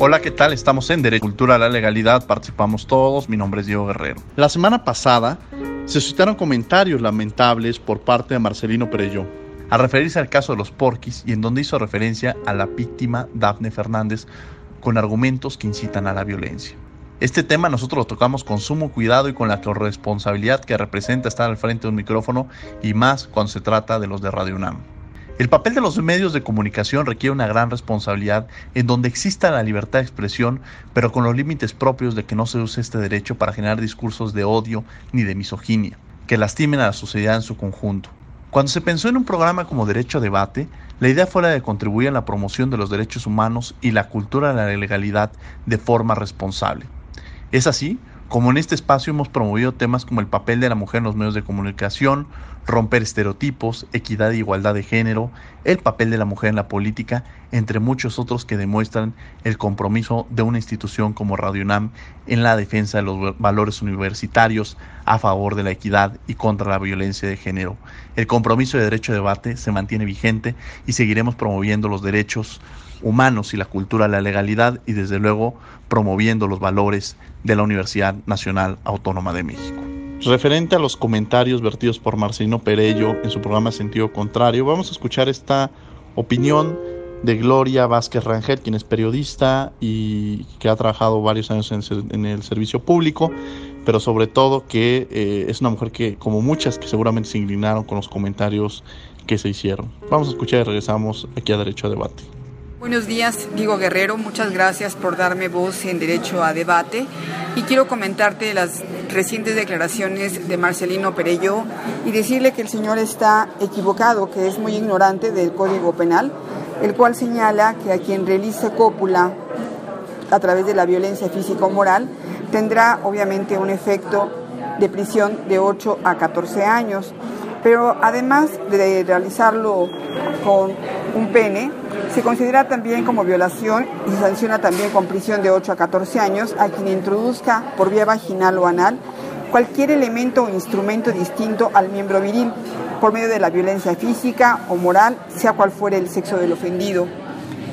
Hola, ¿qué tal? Estamos en Derecho, Cultura la Legalidad, participamos todos, mi nombre es Diego Guerrero. La semana pasada se suscitaron comentarios lamentables por parte de Marcelino Perello al referirse al caso de los porquis y en donde hizo referencia a la víctima Dafne Fernández con argumentos que incitan a la violencia. Este tema nosotros lo tocamos con sumo cuidado y con la corresponsabilidad que representa estar al frente de un micrófono y más cuando se trata de los de Radio UNAM. El papel de los medios de comunicación requiere una gran responsabilidad en donde exista la libertad de expresión, pero con los límites propios de que no se use este derecho para generar discursos de odio ni de misoginia, que lastimen a la sociedad en su conjunto. Cuando se pensó en un programa como Derecho a Debate, la idea fue la de contribuir a la promoción de los derechos humanos y la cultura de la legalidad de forma responsable. Es así como en este espacio hemos promovido temas como el papel de la mujer en los medios de comunicación, romper estereotipos, equidad e igualdad de género, el papel de la mujer en la política, entre muchos otros que demuestran el compromiso de una institución como Radio UNAM en la defensa de los valores universitarios a favor de la equidad y contra la violencia de género. El compromiso de derecho de debate se mantiene vigente y seguiremos promoviendo los derechos humanos y la cultura la legalidad y desde luego promoviendo los valores de la Universidad Nacional Autónoma de México. Referente a los comentarios vertidos por Marcelino Perello en su programa Sentido Contrario, vamos a escuchar esta opinión de Gloria Vázquez Rangel, quien es periodista y que ha trabajado varios años en, el servicio público, pero sobre todo que eh, es una mujer que, como muchas, que seguramente se inclinaron con los comentarios que se hicieron. Vamos a escuchar y regresamos aquí a Derecho a Debate. Buenos días, Diego Guerrero. Muchas gracias por darme voz en Derecho a Debate. Y quiero comentarte las recientes declaraciones de Marcelino Perello y decirle que el señor está equivocado, que es muy ignorante del Código Penal, el cual señala que a quien realice cópula a través de la violencia física o moral tendrá obviamente un efecto de prisión de 8 a 14 años. Pero además de realizarlo con un pene, se considera también como violación y se sanciona también con prisión de 8 a 14 años a quien introduzca por vía vaginal o anal cualquier elemento o instrumento distinto al miembro viril por medio de la violencia física o moral, sea cual fuere el sexo del ofendido.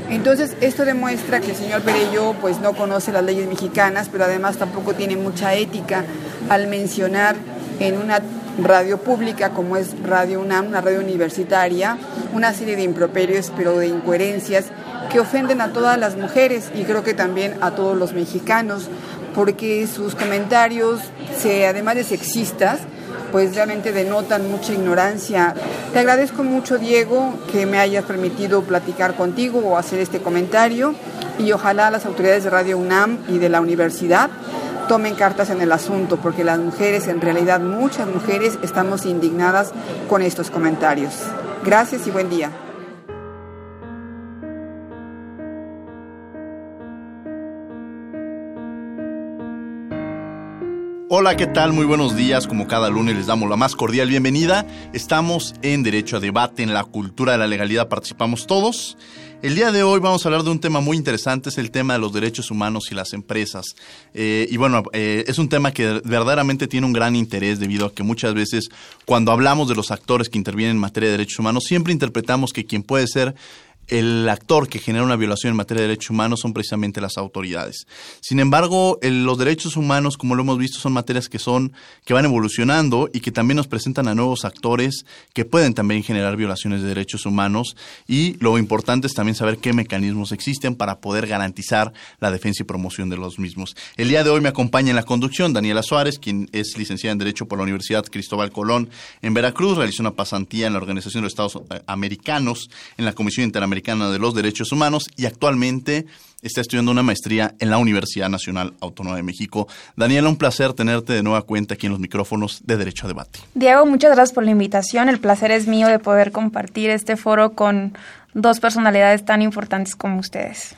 Entonces, esto demuestra que el señor Perello pues no conoce las leyes mexicanas, pero además tampoco tiene mucha ética al mencionar en una radio pública como es Radio UNAM, una radio universitaria, una serie de improperios, pero de incoherencias que ofenden a todas las mujeres y creo que también a todos los mexicanos, porque sus comentarios, se, además de sexistas, pues realmente denotan mucha ignorancia. Te agradezco mucho, Diego, que me hayas permitido platicar contigo o hacer este comentario y ojalá las autoridades de Radio UNAM y de la universidad tomen cartas en el asunto, porque las mujeres, en realidad muchas mujeres, estamos indignadas con estos comentarios. Gracias y buen día. Hola, ¿qué tal? Muy buenos días. Como cada lunes les damos la más cordial bienvenida. Estamos en Derecho a Debate, en la cultura de la legalidad participamos todos. El día de hoy vamos a hablar de un tema muy interesante, es el tema de los derechos humanos y las empresas. Eh, y bueno, eh, es un tema que verdaderamente tiene un gran interés debido a que muchas veces cuando hablamos de los actores que intervienen en materia de derechos humanos, siempre interpretamos que quien puede ser el actor que genera una violación en materia de derechos humanos son precisamente las autoridades. Sin embargo, los derechos humanos, como lo hemos visto, son materias que son que van evolucionando y que también nos presentan a nuevos actores que pueden también generar violaciones de derechos humanos y lo importante es también saber qué mecanismos existen para poder garantizar la defensa y promoción de los mismos. El día de hoy me acompaña en la conducción Daniela Suárez, quien es licenciada en Derecho por la Universidad Cristóbal Colón en Veracruz, realizó una pasantía en la Organización de los Estados Americanos en la Comisión Interamericana de los Derechos Humanos y actualmente está estudiando una maestría en la Universidad Nacional Autónoma de México. Daniela, un placer tenerte de nueva cuenta aquí en los micrófonos de Derecho a Debate. Diego, muchas gracias por la invitación. El placer es mío de poder compartir este foro con dos personalidades tan importantes como ustedes.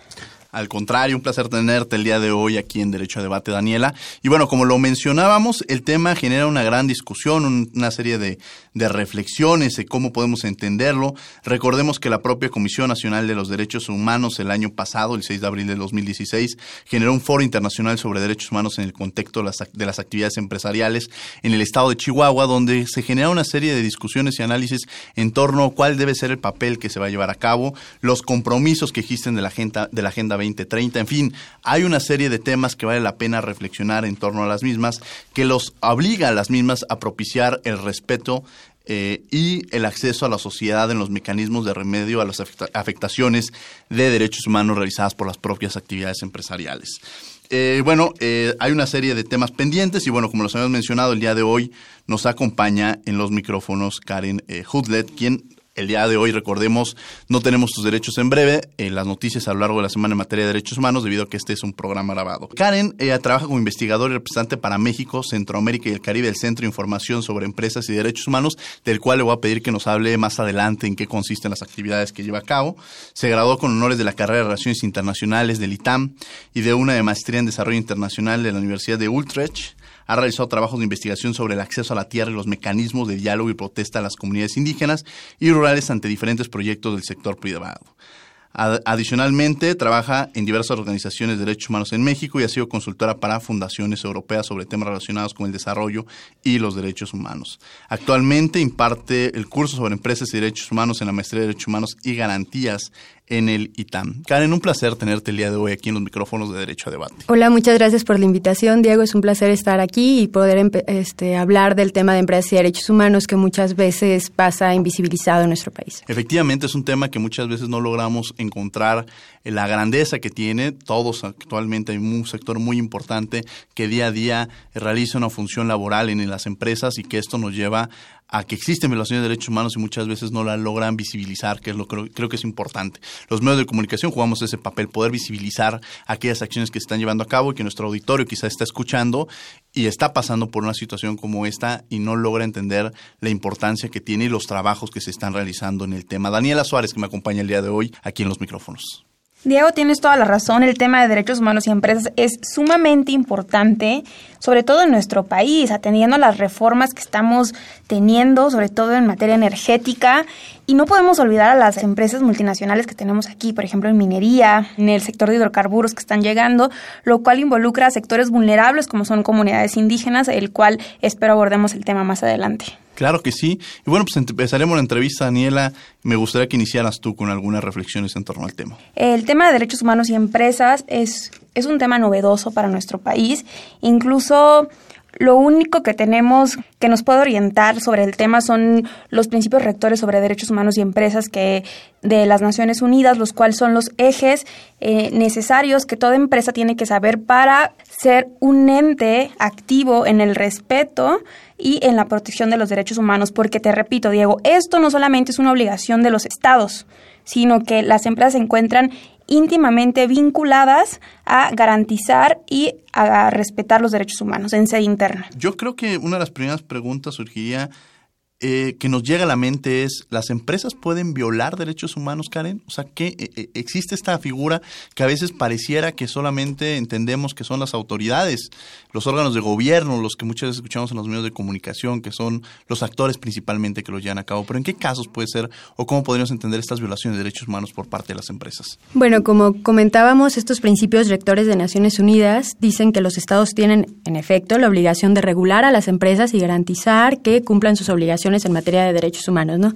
Al contrario, un placer tenerte el día de hoy aquí en Derecho a Debate, Daniela. Y bueno, como lo mencionábamos, el tema genera una gran discusión, una serie de, reflexiones de cómo podemos entenderlo. Recordemos que la propia Comisión Nacional de los Derechos Humanos el año pasado, el 6 de abril de 2016, generó un foro internacional sobre derechos humanos en el contexto de las actividades empresariales en el estado de Chihuahua, donde se genera una serie de discusiones y análisis en torno a cuál debe ser el papel que se va a llevar a cabo, los compromisos que existen de la agenda, de la agenda 2030. En fin, hay una serie de temas que vale la pena reflexionar en torno a las mismas, que los obliga a las mismas a propiciar el respeto eh, y el acceso a la sociedad en los mecanismos de remedio a las afectaciones de derechos humanos realizadas por las propias actividades empresariales. Eh, bueno, eh, hay una serie de temas pendientes y bueno, como los habíamos mencionado, el día de hoy nos acompaña en los micrófonos Karen Hudlet, quien el día de hoy, recordemos, no tenemos tus derechos en breve, las noticias a lo largo de la semana en materia de derechos humanos, debido a que este es un programa grabado. Karen ella trabaja como investigadora y representante para México, Centroamérica y el Caribe del Centro de Información sobre Empresas y Derechos Humanos, del cual le voy a pedir que nos hable más adelante en qué consisten las actividades que lleva a cabo. Se graduó con honores de la carrera de Relaciones Internacionales del ITAM y de una de maestría en Desarrollo Internacional de la Universidad de Utrecht ha realizado trabajos de investigación sobre el acceso a la tierra y los mecanismos de diálogo y protesta a las comunidades indígenas y rurales ante diferentes proyectos del sector privado. Adicionalmente, trabaja en diversas organizaciones de derechos humanos en México y ha sido consultora para fundaciones europeas sobre temas relacionados con el desarrollo y los derechos humanos. Actualmente imparte el curso sobre empresas y derechos humanos en la maestría de derechos humanos y garantías en el ITAM. Karen, un placer tenerte el día de hoy aquí en los micrófonos de Derecho a Debate. Hola, muchas gracias por la invitación, Diego. Es un placer estar aquí y poder este, hablar del tema de empresas y derechos humanos que muchas veces pasa invisibilizado en nuestro país. Efectivamente, es un tema que muchas veces no logramos encontrar la grandeza que tiene. Todos actualmente hay un sector muy importante que día a día realiza una función laboral en las empresas y que esto nos lleva a que existen violaciones de derechos humanos y muchas veces no la logran visibilizar, que es lo que creo que es importante. Los medios de comunicación jugamos ese papel, poder visibilizar aquellas acciones que se están llevando a cabo y que nuestro auditorio quizá está escuchando y está pasando por una situación como esta y no logra entender la importancia que tiene y los trabajos que se están realizando en el tema. Daniela Suárez, que me acompaña el día de hoy aquí en los micrófonos. Diego, tienes toda la razón. El tema de derechos humanos y empresas es sumamente importante, sobre todo en nuestro país, atendiendo a las reformas que estamos teniendo, sobre todo en materia energética. Y no podemos olvidar a las empresas multinacionales que tenemos aquí, por ejemplo, en minería, en el sector de hidrocarburos que están llegando, lo cual involucra a sectores vulnerables como son comunidades indígenas, el cual espero abordemos el tema más adelante. Claro que sí. Y bueno, pues empezaremos la entrevista, Daniela. Me gustaría que iniciaras tú con algunas reflexiones en torno al tema. El tema de derechos humanos y empresas es, es un tema novedoso para nuestro país. Incluso lo único que tenemos que nos puede orientar sobre el tema son los principios rectores sobre derechos humanos y empresas que de las Naciones Unidas, los cuales son los ejes eh, necesarios que toda empresa tiene que saber para ser un ente activo en el respeto y en la protección de los derechos humanos. Porque te repito, Diego, esto no solamente es una obligación de los estados, sino que las empresas se encuentran íntimamente vinculadas a garantizar y a respetar los derechos humanos en sede interna. Yo creo que una de las primeras preguntas surgiría eh, que nos llega a la mente es, ¿las empresas pueden violar derechos humanos, Karen? O sea, que eh, eh, existe esta figura que a veces pareciera que solamente entendemos que son las autoridades, los órganos de gobierno, los que muchas veces escuchamos en los medios de comunicación, que son los actores principalmente que lo llevan a cabo. Pero ¿en qué casos puede ser o cómo podríamos entender estas violaciones de derechos humanos por parte de las empresas? Bueno, como comentábamos, estos principios rectores de Naciones Unidas dicen que los estados tienen, en efecto, la obligación de regular a las empresas y garantizar que cumplan sus obligaciones en materia de derechos humanos, ¿no?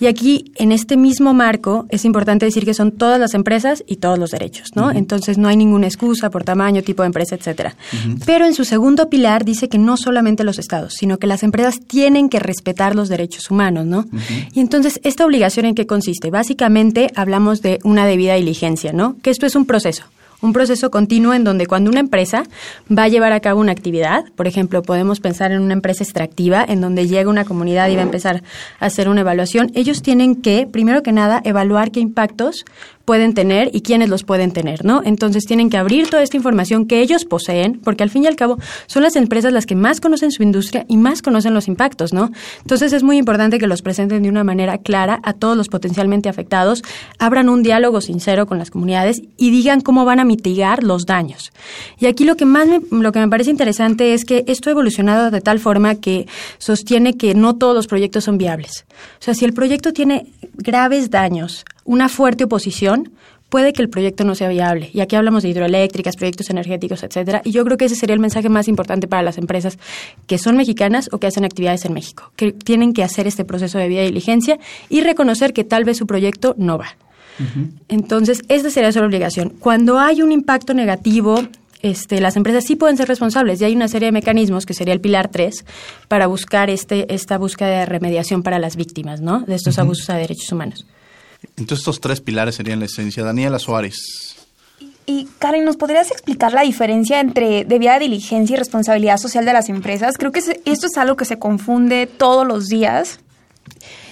Y aquí, en este mismo marco, es importante decir que son todas las empresas y todos los derechos, ¿no? Entonces no hay ninguna excusa por tamaño, tipo de empresa, etcétera. Pero en su segundo pilar dice que no solamente los estados, sino que las empresas tienen que respetar los derechos humanos, ¿no? Y entonces, ¿esta obligación en qué consiste? Básicamente hablamos de una debida diligencia, ¿no? Que esto es un proceso un proceso continuo en donde cuando una empresa va a llevar a cabo una actividad, por ejemplo, podemos pensar en una empresa extractiva en donde llega una comunidad y va a empezar a hacer una evaluación, ellos tienen que, primero que nada, evaluar qué impactos pueden tener y quiénes los pueden tener, ¿no? Entonces tienen que abrir toda esta información que ellos poseen, porque al fin y al cabo son las empresas las que más conocen su industria y más conocen los impactos, ¿no? Entonces es muy importante que los presenten de una manera clara a todos los potencialmente afectados, abran un diálogo sincero con las comunidades y digan cómo van a mitigar los daños. Y aquí lo que más me, lo que me parece interesante es que esto ha evolucionado de tal forma que sostiene que no todos los proyectos son viables. O sea, si el proyecto tiene graves daños, una fuerte oposición, puede que el proyecto no sea viable. Y aquí hablamos de hidroeléctricas, proyectos energéticos, etcétera. Y yo creo que ese sería el mensaje más importante para las empresas que son mexicanas o que hacen actividades en México, que tienen que hacer este proceso de vida y diligencia y reconocer que tal vez su proyecto no va. Entonces, esta sería su obligación. Cuando hay un impacto negativo, este, las empresas sí pueden ser responsables y hay una serie de mecanismos que sería el pilar 3 para buscar este, esta búsqueda de remediación para las víctimas ¿no? de estos abusos a derechos humanos. Entonces estos tres pilares serían la esencia. Daniela Suárez. Y Karen, ¿nos podrías explicar la diferencia entre debida diligencia y responsabilidad social de las empresas? Creo que esto es algo que se confunde todos los días.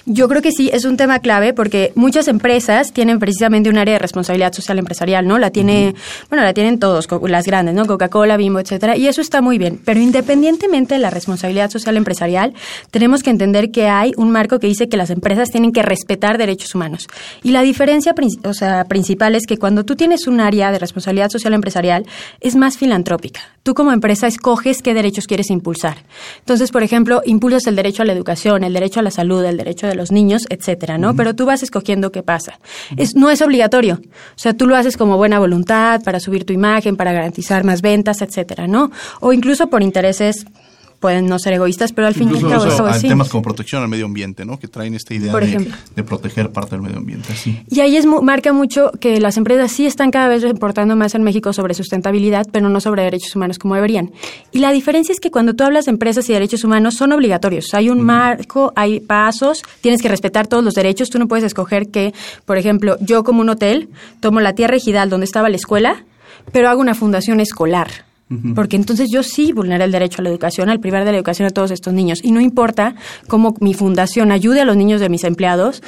Yo creo que sí, es un tema clave porque muchas empresas tienen precisamente un área de responsabilidad social empresarial, ¿no? La tiene, bueno, la tienen todos, las grandes, ¿no? Coca-Cola, Bimbo, etcétera, y eso está muy bien. Pero independientemente de la responsabilidad social empresarial, tenemos que entender que hay un marco que dice que las empresas tienen que respetar derechos humanos. Y la diferencia o sea, principal es que cuando tú tienes un área de responsabilidad social empresarial, es más filantrópica. Tú como empresa escoges qué derechos quieres impulsar. Entonces, por ejemplo, impulsas el derecho a la educación, el derecho a la salud, el derecho de los niños, etcétera, ¿no? Pero tú vas escogiendo qué pasa. Es, no es obligatorio. O sea, tú lo haces como buena voluntad, para subir tu imagen, para garantizar más ventas, etcétera, ¿no? O incluso por intereses pueden no ser egoístas, pero al fin y al cabo eso hay temas como protección al medio ambiente, ¿no? Que traen esta idea de, proteger parte del medio ambiente. Y ahí es, marca mucho que las empresas sí están cada vez reportando más en México sobre sustentabilidad, pero no sobre derechos humanos como deberían. Y la diferencia es que cuando tú hablas de empresas y derechos humanos son obligatorios. Hay un marco, hay pasos, tienes que respetar todos los derechos. Tú no puedes escoger que, por ejemplo, yo como un hotel tomo la tierra ejidal donde estaba la escuela, pero hago una fundación escolar porque entonces yo sí vulneré el derecho a la educación, al privar de la educación a todos estos niños. Y no importa cómo mi fundación ayude a los niños de mis empleados,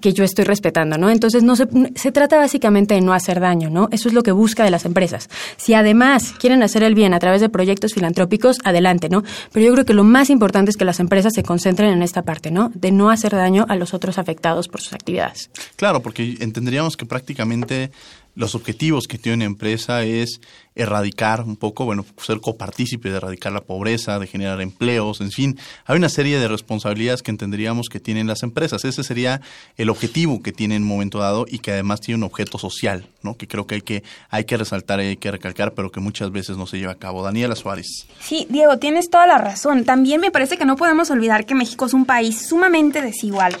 que yo estoy respetando, ¿no? Entonces no se, se trata básicamente de no hacer daño, ¿no? Eso es lo que busca de las empresas. Si además quieren hacer el bien a través de proyectos filantrópicos, adelante, ¿no? Pero yo creo que lo más importante es que las empresas se concentren en esta parte, ¿no? De no hacer daño a los otros afectados por sus actividades. Claro, porque entenderíamos que prácticamente los objetivos que tiene una empresa es erradicar un poco, bueno, ser copartícipe de erradicar la pobreza, de generar empleos, en fin, hay una serie de responsabilidades que entenderíamos que tienen las empresas. Ese sería el objetivo que tiene en un momento dado y que además tiene un objeto social, ¿no? Que creo que hay que, hay que resaltar y hay que recalcar, pero que muchas veces no se lleva a cabo. Daniela Suárez. Sí, Diego, tienes toda la razón. También me parece que no podemos olvidar que México es un país sumamente desigual.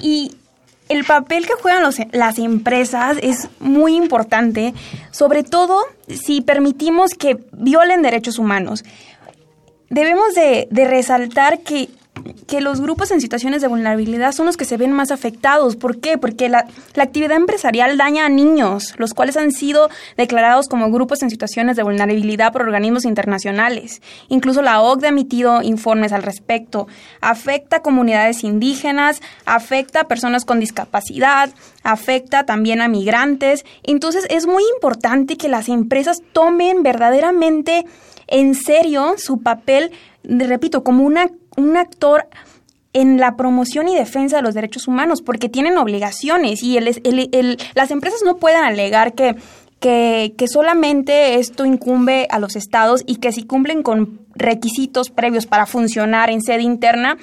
Y el papel que juegan las empresas es muy importante, sobre todo si permitimos que violen derechos humanos. Debemos de resaltar que que los grupos en situaciones de vulnerabilidad son los que se ven más afectados. ¿Por qué? Porque la, actividad empresarial daña a niños, los cuales han sido declarados como grupos en situaciones de vulnerabilidad por organismos internacionales. Incluso la OCDE ha emitido informes al respecto. Afecta a comunidades indígenas, afecta a personas con discapacidad, afecta también a migrantes. Entonces es muy importante que las empresas tomen verdaderamente en serio su papel, repito, como una un actor en la promoción y defensa de los derechos humanos, porque tienen obligaciones y el, las empresas no pueden alegar que, que, que, solamente esto incumbe a los estados y que si cumplen con requisitos previos para funcionar en sede interna,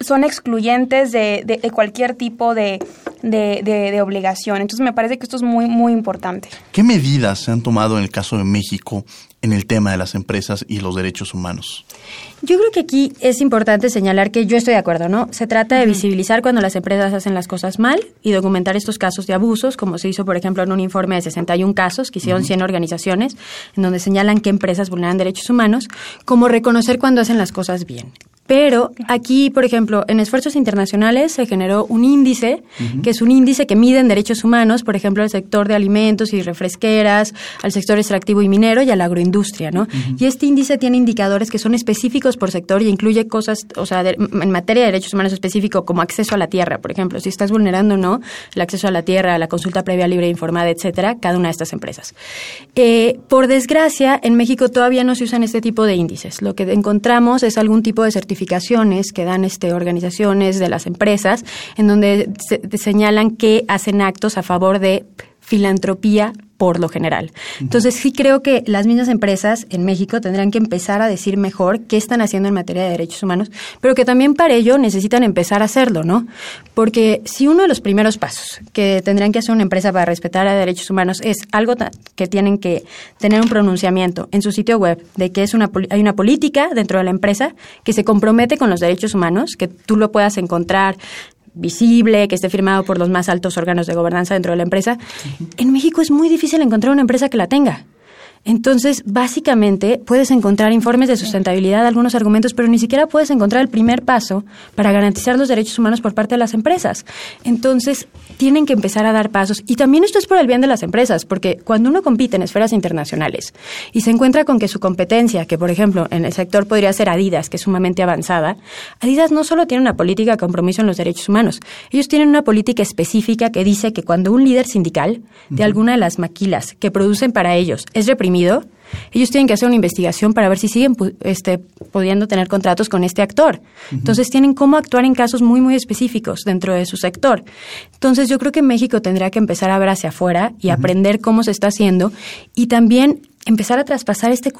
son excluyentes de, de, cualquier tipo de, de, obligación. Entonces me parece que esto es muy, muy importante. ¿Qué medidas se han tomado en el caso de México en el tema de las empresas y los derechos humanos? Yo creo que aquí es importante señalar que yo estoy de acuerdo, ¿no? Se trata de visibilizar cuando las empresas hacen las cosas mal y documentar estos casos de abusos, como se hizo, por ejemplo, en un informe de 61 casos que hicieron 100 organizaciones, en donde señalan que empresas vulneran derechos humanos, como reconocer cuando hacen las cosas bien. Pero aquí, por ejemplo, en esfuerzos internacionales se generó un índice, que es un índice que mide en derechos humanos, por ejemplo, al sector de alimentos y refresqueras, al sector extractivo y minero y a la agroindustria, ¿no? Y este índice tiene indicadores que son específicos por sector y incluye cosas, o sea, en materia de derechos humanos específico, como acceso a la tierra, por ejemplo, si estás vulnerando o no el acceso a la tierra, la consulta previa libre e informada, etcétera, cada una de estas empresas. Eh, por desgracia, en México todavía no se usan este tipo de índices. Lo que encontramos es algún tipo de que dan este, organizaciones de las empresas, en donde se, señalan que hacen actos a favor de filantropía por lo general. Entonces sí creo que las mismas empresas en México tendrán que empezar a decir mejor qué están haciendo en materia de derechos humanos, pero que también para ello necesitan empezar a hacerlo, ¿no? Porque si uno de los primeros pasos que tendrán que hacer una empresa para respetar a derechos humanos es algo que tienen que tener un pronunciamiento en su sitio web de que es una hay una política dentro de la empresa que se compromete con los derechos humanos, que tú lo puedas encontrar visible, que esté firmado por los más altos órganos de gobernanza dentro de la empresa. En México es muy difícil encontrar una empresa que la tenga. Entonces, básicamente, puedes encontrar informes de sustentabilidad, algunos argumentos, pero ni siquiera puedes encontrar el primer paso para garantizar los derechos humanos por parte de las empresas. Entonces, tienen que empezar a dar pasos. Y también esto es por el bien de las empresas, porque cuando uno compite en esferas internacionales y se encuentra con que su competencia, que por ejemplo en el sector podría ser Adidas, que es sumamente avanzada, Adidas no solo tiene una política de compromiso en los derechos humanos, ellos tienen una política específica que dice que cuando un líder sindical de alguna de las maquilas que producen para ellos es reprimido, ellos tienen que hacer una investigación para ver si siguen este, pudiendo tener contratos con este actor. Entonces tienen cómo actuar en casos muy, muy específicos dentro de su sector. Entonces yo creo que México tendría que empezar a ver hacia afuera y aprender cómo se está haciendo y también empezar a traspasar este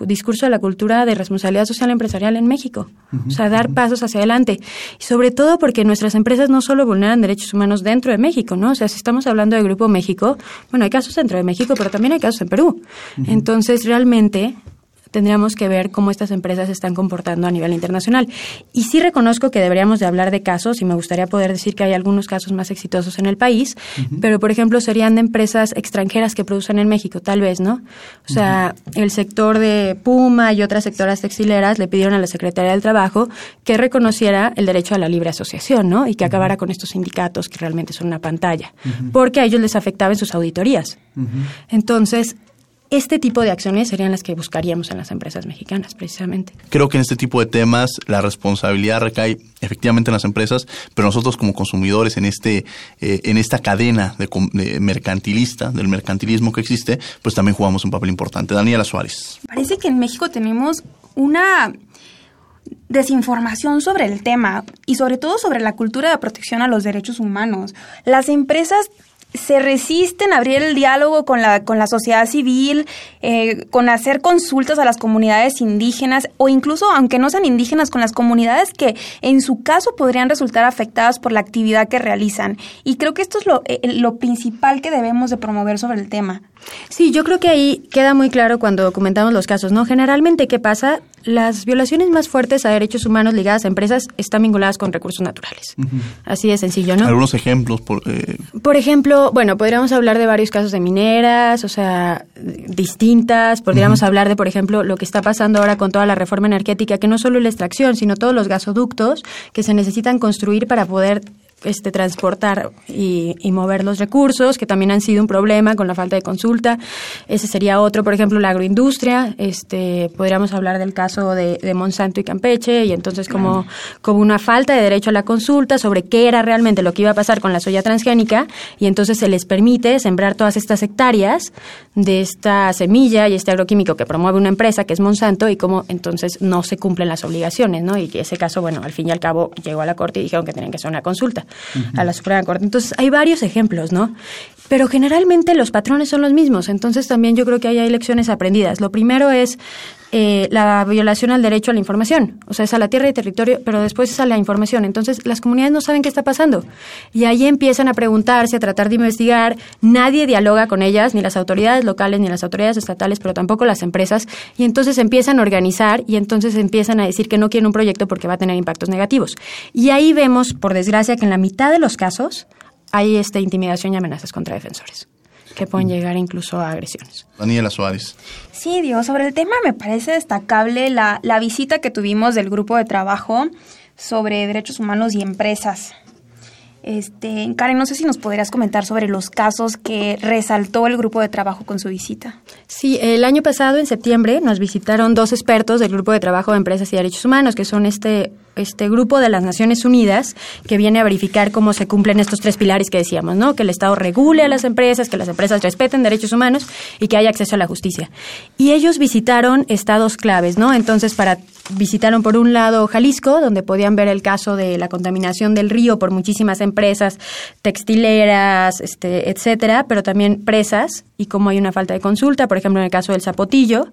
discurso de la cultura de responsabilidad social empresarial en México. o sea, dar pasos hacia adelante. Y sobre todo porque nuestras empresas no solo vulneran derechos humanos dentro de México, ¿no? O sea, si estamos hablando de Grupo México, bueno, hay casos dentro de México, pero también hay casos en Perú. Entonces, realmente tendríamos que ver cómo estas empresas se están comportando a nivel internacional. Y sí reconozco que deberíamos de hablar de casos y me gustaría poder decir que hay algunos casos más exitosos en el país, pero por ejemplo serían de empresas extranjeras que producen en México, tal vez, ¿no? O sea, el sector de Puma y otras sectoras textileras le pidieron a la Secretaría del Trabajo que reconociera el derecho a la libre asociación, ¿no? Y que acabara con estos sindicatos que realmente son una pantalla, porque a ellos les afectaba en sus auditorías. Entonces, este tipo de acciones serían las que buscaríamos en las empresas mexicanas, precisamente. Creo que en este tipo de temas la responsabilidad recae efectivamente en las empresas, pero nosotros como consumidores en este eh, en esta cadena de, mercantilista, del mercantilismo que existe, pues también jugamos un papel importante. Daniela Suárez. Parece que en México tenemos una desinformación sobre el tema y sobre todo sobre la cultura de protección a los derechos humanos. Las empresas se resisten a abrir el diálogo con la, con la sociedad civil, eh, con hacer consultas a las comunidades indígenas o incluso, aunque no sean indígenas, con las comunidades que en su caso podrían resultar afectadas por la actividad que realizan. Y creo que esto es lo, eh, lo principal que debemos de promover sobre el tema. Sí, yo creo que ahí queda muy claro cuando documentamos los casos, ¿no? Generalmente, ¿qué pasa? Las violaciones más fuertes a derechos humanos ligadas a empresas están vinculadas con recursos naturales. Así de sencillo, ¿no? Algunos ejemplos. Por, eh, por ejemplo, bueno, podríamos hablar de varios casos de mineras, o sea, distintas. Podríamos hablar de, por ejemplo, lo que está pasando ahora con toda la reforma energética, que no solo la extracción, sino todos los gasoductos que se necesitan construir para poder este, transportar y, mover los recursos, que también han sido un problema con la falta de consulta. Ese sería otro, por ejemplo, la agroindustria. Este, podríamos hablar del caso de, Monsanto y Campeche, y entonces como, como una falta de derecho a la consulta sobre qué era realmente lo que iba a pasar con la soya transgénica, y entonces se les permite sembrar todas estas hectáreas de esta semilla y este agroquímico que promueve una empresa que es Monsanto, y cómo entonces no se cumplen las obligaciones, ¿no? Y ese caso, bueno, al fin y al cabo llegó a la Corte y dijeron que tenían que hacer una consulta a la Suprema Corte. Entonces, hay varios ejemplos, ¿no? Pero generalmente los patrones son los mismos, entonces también yo creo que hay lecciones aprendidas. Lo primero es eh, la violación al derecho a la información, o sea, es a la tierra y territorio, pero después es a la información. Entonces, las comunidades no saben qué está pasando. Y ahí empiezan a preguntarse, a tratar de investigar. Nadie dialoga con ellas, ni las autoridades locales, ni las autoridades estatales, pero tampoco las empresas. Y entonces empiezan a organizar y entonces empiezan a decir que no quieren un proyecto porque va a tener impactos negativos. Y ahí vemos, por desgracia, que en la mitad de los casos hay esta intimidación y amenazas contra defensores. que pueden llegar incluso a agresiones. Daniela Suárez. Sí, Diego, sobre el tema me parece destacable la, la visita que tuvimos del grupo de trabajo sobre derechos humanos y empresas. Este, Karen, no sé si nos podrías comentar sobre los casos que resaltó el grupo de trabajo con su visita. Sí, el año pasado, en septiembre, nos visitaron dos expertos del grupo de trabajo de empresas y derechos humanos, que son este este grupo de las Naciones Unidas que viene a verificar cómo se cumplen estos tres pilares que decíamos, ¿no? Que el Estado regule a las empresas, que las empresas respeten derechos humanos y que haya acceso a la justicia. Y ellos visitaron estados claves, ¿no? Entonces, para visitaron por un lado Jalisco, donde podían ver el caso de la contaminación del río por muchísimas empresas textileras, este, etcétera, pero también presas y cómo hay una falta de consulta, por ejemplo, en el caso del Zapotillo,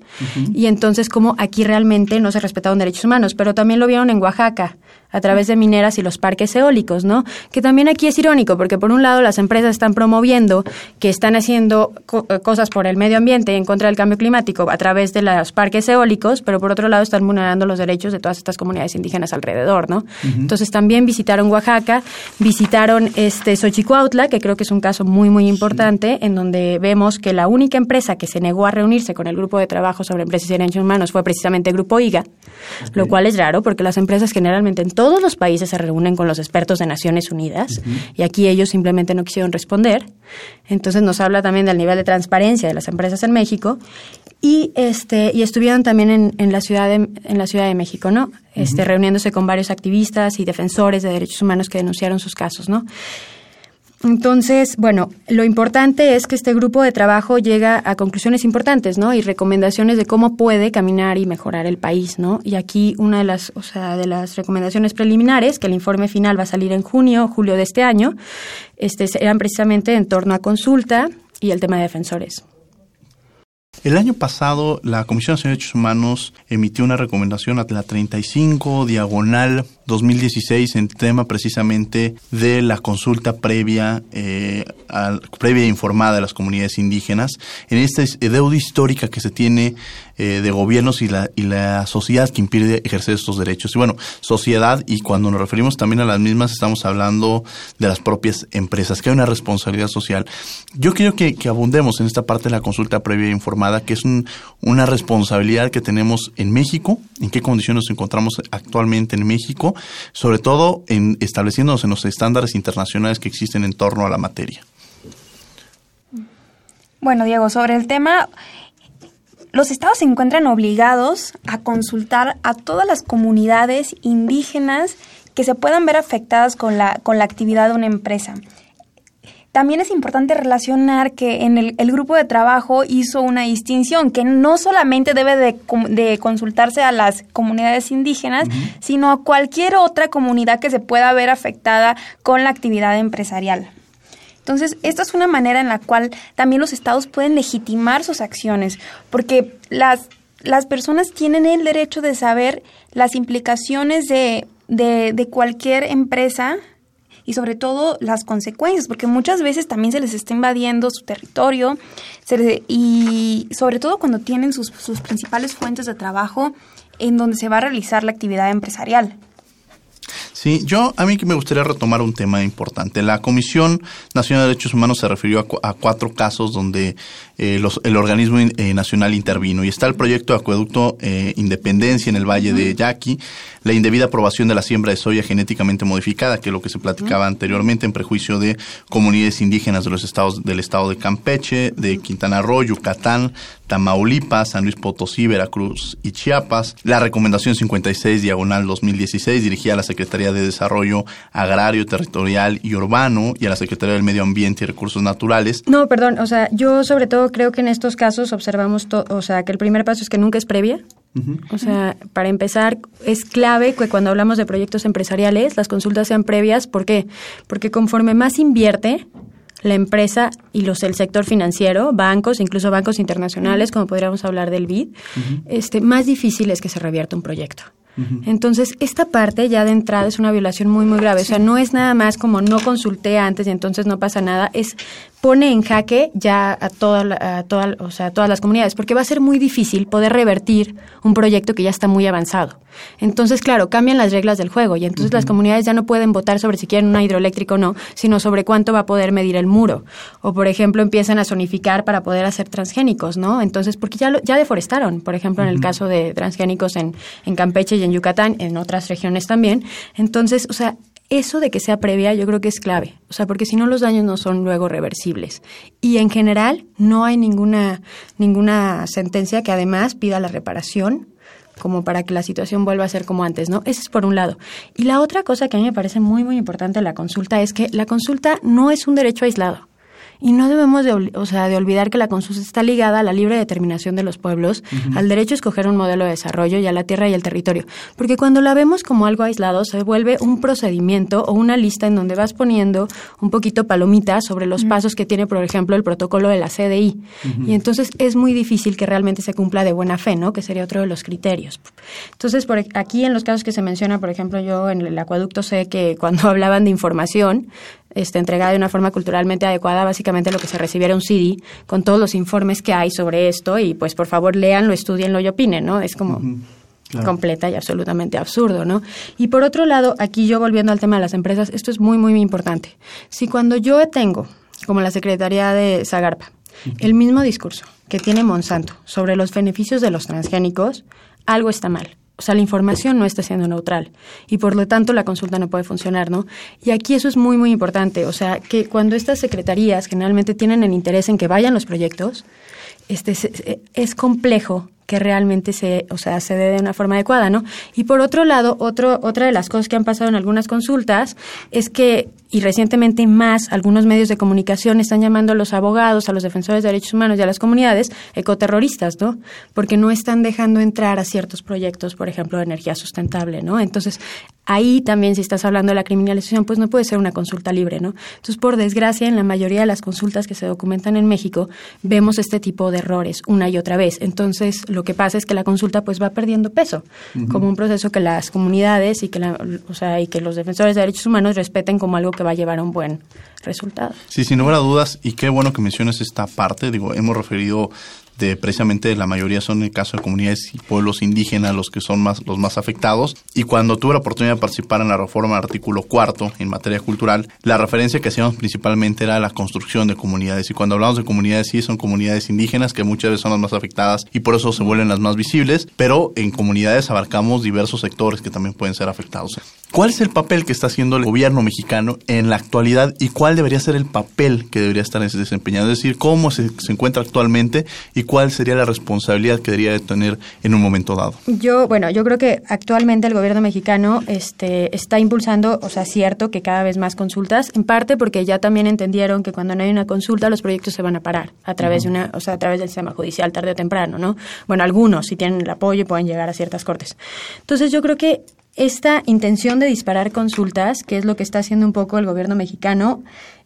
y entonces cómo aquí realmente no se respetaron derechos humanos, pero también lo vieron en Oaxaca, a través de mineras y los parques eólicos, ¿no? Que también aquí es irónico, porque por un lado las empresas están promoviendo que están haciendo eh, cosas por el medio ambiente en contra del cambio climático a través de los parques eólicos, pero por otro lado están vulnerando los derechos de todas estas comunidades indígenas alrededor, ¿no? Entonces también visitaron Oaxaca, visitaron este Xochicuautla, que creo que es un caso muy, muy importante, en donde vemos que la única empresa que se negó a reunirse con el grupo de trabajo sobre empresas y derechos humanos fue precisamente el Grupo IGA, lo cual es raro porque las empresas generalmente en todos los países se reúnen con los expertos de Naciones Unidas y aquí ellos simplemente no quisieron responder. Entonces nos habla también del nivel de transparencia de las empresas en México y este y estuvieron también en, en la ciudad de, en la ciudad de México, ¿no? Este reuniéndose con varios activistas y defensores de derechos humanos que denunciaron sus casos, ¿no? Entonces, bueno, lo importante es que este grupo de trabajo llega a conclusiones importantes, ¿no? Y recomendaciones de cómo puede caminar y mejorar el país, ¿no? Y aquí una de las, o sea, de las recomendaciones preliminares, que el informe final va a salir en junio julio de este año, este, eran precisamente en torno a consulta y el tema de defensores. El año pasado, la Comisión de Derechos Humanos emitió una recomendación a la 35 diagonal 2016 en tema precisamente de la consulta previa, eh, al, previa informada de las comunidades indígenas. En esta deuda histórica que se tiene eh, de gobiernos y la, y la sociedad que impide ejercer estos derechos. Y bueno, sociedad y cuando nos referimos también a las mismas estamos hablando de las propias empresas, que hay una responsabilidad social. Yo quiero que, abundemos en esta parte de la consulta previa informada, que es un, una responsabilidad que tenemos en México, en qué condiciones nos encontramos actualmente en México, sobre todo en estableciéndonos en los estándares internacionales que existen en torno a la materia. Bueno, Diego, sobre el tema, los estados se encuentran obligados a consultar a todas las comunidades indígenas que se puedan ver afectadas con la, con la actividad de una empresa. También es importante relacionar que en el, el grupo de trabajo hizo una distinción, que no solamente debe de, de consultarse a las comunidades indígenas, sino a cualquier otra comunidad que se pueda ver afectada con la actividad empresarial. Entonces, esta es una manera en la cual también los estados pueden legitimar sus acciones, porque las, las personas tienen el derecho de saber las implicaciones de, de, cualquier empresa y sobre todo las consecuencias, porque muchas veces también se les está invadiendo su territorio se les, y sobre todo cuando tienen sus, sus principales fuentes de trabajo en donde se va a realizar la actividad empresarial. Sí, yo a mí que me gustaría retomar un tema importante. La Comisión Nacional de Derechos Humanos se refirió a, a cuatro casos donde eh, los, el organismo eh, nacional intervino. Y está el proyecto de acueducto eh, Independencia en el Valle de Yaqui, la indebida aprobación de la siembra de soya genéticamente modificada, que es lo que se platicaba anteriormente en prejuicio de comunidades indígenas de los estados del estado de Campeche, de Quintana Roo, Yucatán, Tamaulipas, San Luis Potosí, Veracruz y Chiapas. La recomendación 56 diagonal 2016 dirigida a la Secretaría de Desarrollo Agrario, Territorial y Urbano y a la Secretaría del Medio Ambiente y Recursos Naturales. No, perdón, o sea, yo sobre todo creo que en estos casos observamos, o sea, que el primer paso es que nunca es previa. Uh -huh. O sea, para empezar, es clave que cuando hablamos de proyectos empresariales, las consultas sean previas. ¿Por qué? Porque conforme más invierte, la empresa y los el sector financiero, bancos, incluso bancos internacionales, como podríamos hablar del BID, uh -huh. este, más difícil es que se revierta un proyecto. Uh -huh. Entonces, esta parte ya de entrada es una violación muy, muy grave. Sí. O sea, no es nada más como no consulté antes y entonces no pasa nada. Es pone en jaque ya a, toda, a, toda, o sea, a todas las comunidades, porque va a ser muy difícil poder revertir un proyecto que ya está muy avanzado. Entonces, claro, cambian las reglas del juego y entonces las comunidades ya no pueden votar sobre si quieren una hidroeléctrica o no, sino sobre cuánto va a poder medir el muro. O, por ejemplo, empiezan a zonificar para poder hacer transgénicos, ¿no? Entonces, porque ya, ya deforestaron, por ejemplo, en el caso de transgénicos en, en Campeche y en Yucatán, en otras regiones también. Entonces, o sea, eso de que sea previa yo creo que es clave, o sea, porque si no los daños no son luego reversibles. Y en general no hay ninguna, ninguna sentencia que además pida la reparación como para que la situación vuelva a ser como antes, ¿no? Ese es por un lado. Y la otra cosa que a mí me parece muy, muy importante la consulta es que la consulta no es un derecho aislado. Y no debemos de, o sea, de olvidar que la consulta está ligada a la libre determinación de los pueblos, al derecho a escoger un modelo de desarrollo y a la tierra y el territorio. Porque cuando la vemos como algo aislado, se vuelve un procedimiento o una lista en donde vas poniendo un poquito palomitas sobre los pasos que tiene, por ejemplo, el protocolo de la CDI. Y entonces es muy difícil que realmente se cumpla de buena fe, ¿no? Que sería otro de los criterios. Entonces, por aquí en los casos que se menciona, por ejemplo, yo en el acueducto sé que cuando hablaban de información, este, entregada de una forma culturalmente adecuada, básicamente lo que se recibiera un CD con todos los informes que hay sobre esto y pues por favor leanlo, estudienlo y opinen, ¿no? Es como... completa y absolutamente absurdo, ¿no? Y por otro lado, aquí yo volviendo al tema de las empresas, esto es muy, muy importante. Si cuando yo tengo, como la Secretaría de Zagarpa, el mismo discurso que tiene Monsanto sobre los beneficios de los transgénicos, algo está mal. O sea, la información no está siendo neutral y por lo tanto la consulta no puede funcionar, ¿no? Y aquí eso es muy, muy importante. O sea, que cuando estas secretarías generalmente tienen el interés en que vayan los proyectos, este, es complejo que realmente se, o sea, se dé de una forma adecuada, ¿no? Y por otro lado, otro, otra de las cosas que han pasado en algunas consultas es que, y recientemente más, algunos medios de comunicación están llamando a los abogados, a los defensores de derechos humanos y a las comunidades ecoterroristas, ¿no? Porque no están dejando entrar a ciertos proyectos, por ejemplo, de energía sustentable, ¿no? Entonces, ahí también si estás hablando de la criminalización, pues no puede ser una consulta libre, ¿no? Entonces, por desgracia, en la mayoría de las consultas que se documentan en México, vemos este tipo de errores una y otra vez. Entonces, lo que pasa es que la consulta pues va perdiendo peso, como un proceso que las comunidades y que la, o sea, y que los defensores de derechos humanos respeten como algo que va a llevar a un buen resultado. Sí, sin lugar a dudas, y qué bueno que menciones esta parte, digo, hemos referido de precisamente la mayoría son en el caso de comunidades y pueblos indígenas los que son más los más afectados. Y cuando tuve la oportunidad de participar en la reforma del artículo cuarto en materia cultural la referencia que hacíamos principalmente era la construcción de comunidades. Y cuando hablamos de comunidades sí son comunidades indígenas que muchas veces son las más afectadas y por eso se vuelven las más visibles pero en comunidades abarcamos diversos sectores que también pueden ser afectados. ¿Cuál es el papel que está haciendo el gobierno mexicano en la actualidad y cuál debería ser el papel que debería estar desempeñando? Es decir, cómo se, se encuentra actualmente y cuál sería la responsabilidad que debería de tener en un momento dado. Yo, bueno, yo creo que actualmente el gobierno mexicano este, está impulsando, o sea, cierto que cada vez más consultas, en parte porque ya también entendieron que cuando no hay una consulta los proyectos se van a parar a través de una, o sea, a través del sistema judicial tarde o temprano, ¿no? Bueno, algunos si tienen el apoyo pueden llegar a ciertas cortes. Entonces, yo creo que esta intención de disparar consultas, que es lo que está haciendo un poco el gobierno mexicano,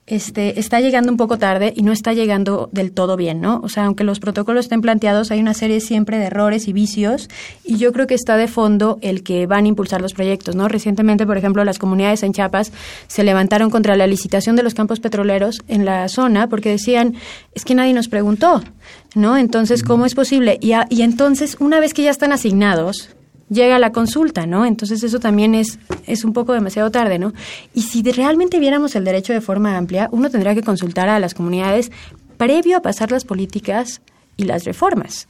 este, está llegando un poco tarde y no está llegando del todo bien, ¿no? O sea, aunque los protocolos estén planteados, hay una serie siempre de errores y vicios y yo creo que está de fondo el que van a impulsar los proyectos, ¿no? Recientemente, por ejemplo, las comunidades en Chiapas se levantaron contra la licitación de los campos petroleros en la zona porque decían, es que nadie nos preguntó, ¿no? Entonces, ¿cómo es posible? Y, y entonces, una vez que ya están asignados, llega la consulta, ¿no? Entonces eso también es, es un poco demasiado tarde, ¿no? Y si realmente viéramos el derecho de forma amplia, uno tendría que consultar a las comunidades previo a pasar las políticas y las reformas.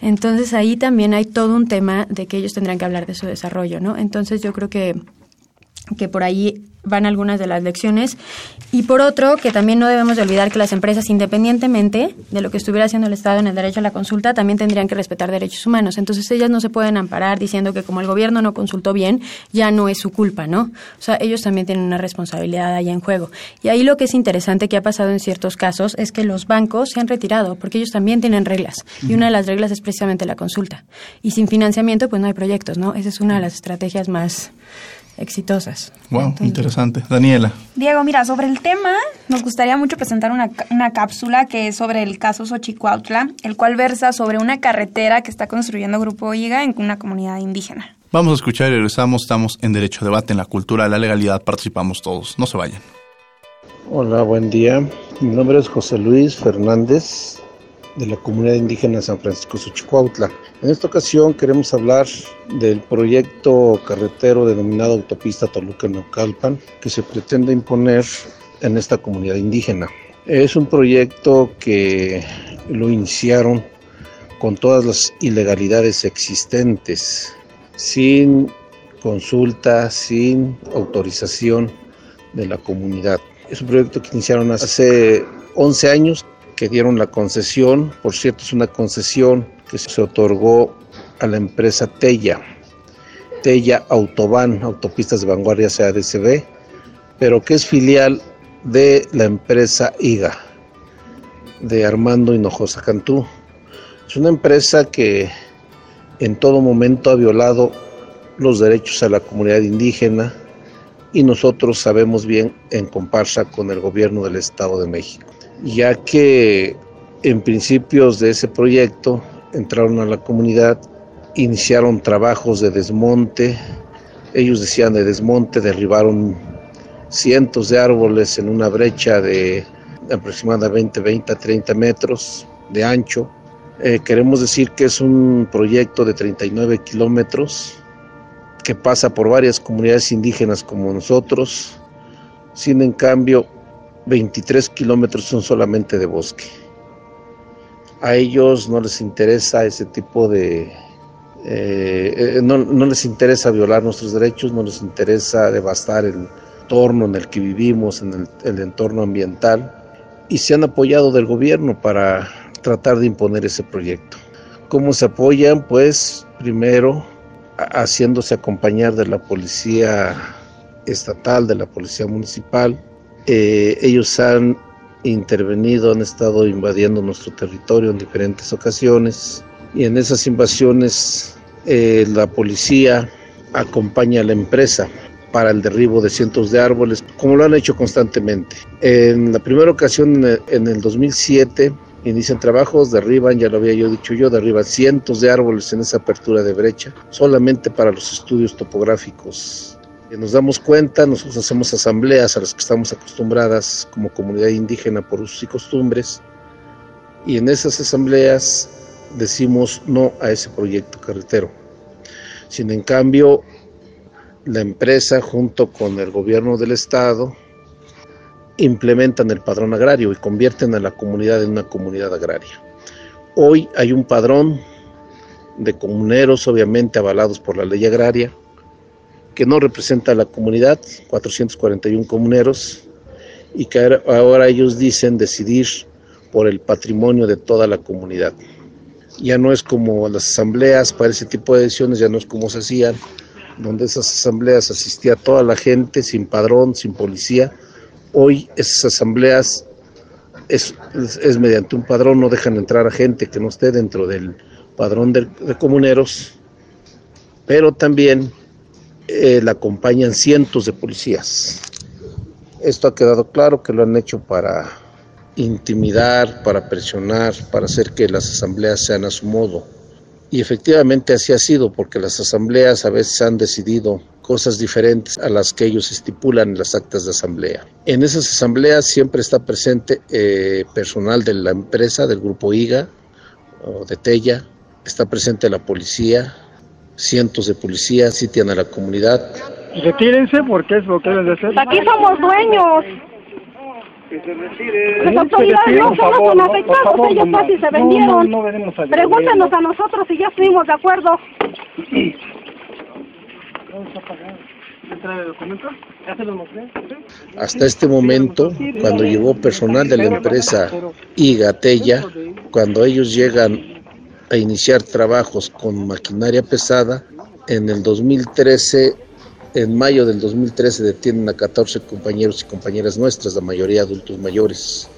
Entonces ahí también hay todo un tema de que ellos tendrán que hablar de su desarrollo, ¿no? Entonces yo creo que, que por ahí van algunas de las lecciones. Y por otro, que también no debemos de olvidar que las empresas, independientemente de lo que estuviera haciendo el Estado en el derecho a la consulta, también tendrían que respetar derechos humanos. Entonces ellas no se pueden amparar diciendo que como el gobierno no consultó bien, ya no es su culpa, ¿no? O sea, ellos también tienen una responsabilidad ahí en juego. Y ahí lo que es interesante que ha pasado en ciertos casos es que los bancos se han retirado, porque ellos también tienen reglas. Y una de las reglas es precisamente la consulta. Y sin financiamiento, pues no hay proyectos, ¿no? Esa es una de las estrategias más exitosas. Wow, interesante. Daniela. Diego, mira, sobre el tema, nos gustaría mucho presentar una, una cápsula que es sobre el caso Xochicuautla, el cual versa sobre una carretera que está construyendo Grupo IGA en una comunidad indígena. Vamos a escuchar y regresamos. Estamos en Derecho Debate, en la cultura la legalidad. Participamos todos. No se vayan. Hola, buen día. Mi nombre es José Luis Fernández de la comunidad indígena San Francisco Suchicuautla. En esta ocasión queremos hablar del proyecto carretero denominado Autopista Toluca-Naucalpan que se pretende imponer en esta comunidad indígena. Es un proyecto que lo iniciaron con todas las ilegalidades existentes, sin consulta, sin autorización de la comunidad. Es un proyecto que iniciaron hace 11 años, que dieron la concesión, por cierto es una concesión que se otorgó a la empresa Tella, Tella Autobahn, Autopistas de Vanguardia CADCB, pero que es filial de la empresa IGA, de Armando Hinojosa Cantú. Es una empresa que en todo momento ha violado los derechos a la comunidad indígena, y nosotros sabemos bien en comparsa con el gobierno del Estado de México, ya que en principios de ese proyecto entraron a la comunidad, iniciaron trabajos de desmonte, ellos decían de desmonte, derribaron cientos de árboles en una brecha de aproximadamente 20 a 30 metros de ancho. Eh, queremos decir que es un proyecto de 39 kilómetros que pasa por varias comunidades indígenas como nosotros, sin en cambio 23 kilómetros son solamente de bosque. A ellos no les interesa ese tipo de... Eh, no, les interesa violar nuestros derechos, no les interesa devastar el entorno en el que vivimos, en el entorno ambiental, y se han apoyado del gobierno para tratar de imponer ese proyecto. ¿Cómo se apoyan? Pues primero haciéndose acompañar de la policía estatal, de la policía municipal. Eh, ellos han intervenido, han estado invadiendo nuestro territorio en diferentes ocasiones y en esas invasiones eh, la policía acompaña a la empresa para el derribo de cientos de árboles, como lo han hecho constantemente. En la primera ocasión, en el 2007, Inician trabajos, derriban, ya lo había yo dicho yo, derriban cientos de árboles en esa apertura de brecha, solamente para los estudios topográficos. Nos damos cuenta, nosotros hacemos asambleas a las que estamos acostumbradas como comunidad indígena por usos y costumbres, y en esas asambleas decimos no a ese proyecto carretero. Sin en cambio, la empresa junto con el gobierno del estado implementan el padrón agrario y convierten a la comunidad en una comunidad agraria. Hoy hay un padrón de comuneros, obviamente avalados por la ley agraria, que no representa a la comunidad, 441 comuneros, y que ahora ellos dicen decidir por el patrimonio de toda la comunidad. Ya no es como las asambleas para ese tipo de decisiones, ya no es como se hacían, donde esas asambleas asistía toda la gente sin padrón, sin policía, Hoy esas asambleas es, mediante un padrón, no dejan entrar a gente que no esté dentro del padrón de, comuneros, pero también eh, la acompañan cientos de policías. Esto ha quedado claro que lo han hecho para intimidar, para presionar, para hacer que las asambleas sean a su modo. Y efectivamente así ha sido, porque las asambleas a veces han decidido cosas diferentes a las que ellos estipulan en las actas de asamblea. En esas asambleas siempre está presente eh, personal de la empresa, del grupo IGA o de Tella, está presente la policía, cientos de policías sitian a la comunidad. Retírense porque es lo que deben de hacer. Aquí somos dueños. Las autoridades no somos los afectados, ellos casi se vendieron. Pregúntenos a nosotros si ya estuvimos de acuerdo. Hasta este momento, cuando llegó personal de la empresa Igatella, cuando ellos llegan a iniciar trabajos con maquinaria pesada, en el 2013, en mayo del 2013 detienen a 14 compañeros y compañeras nuestras, la mayoría adultos mayores.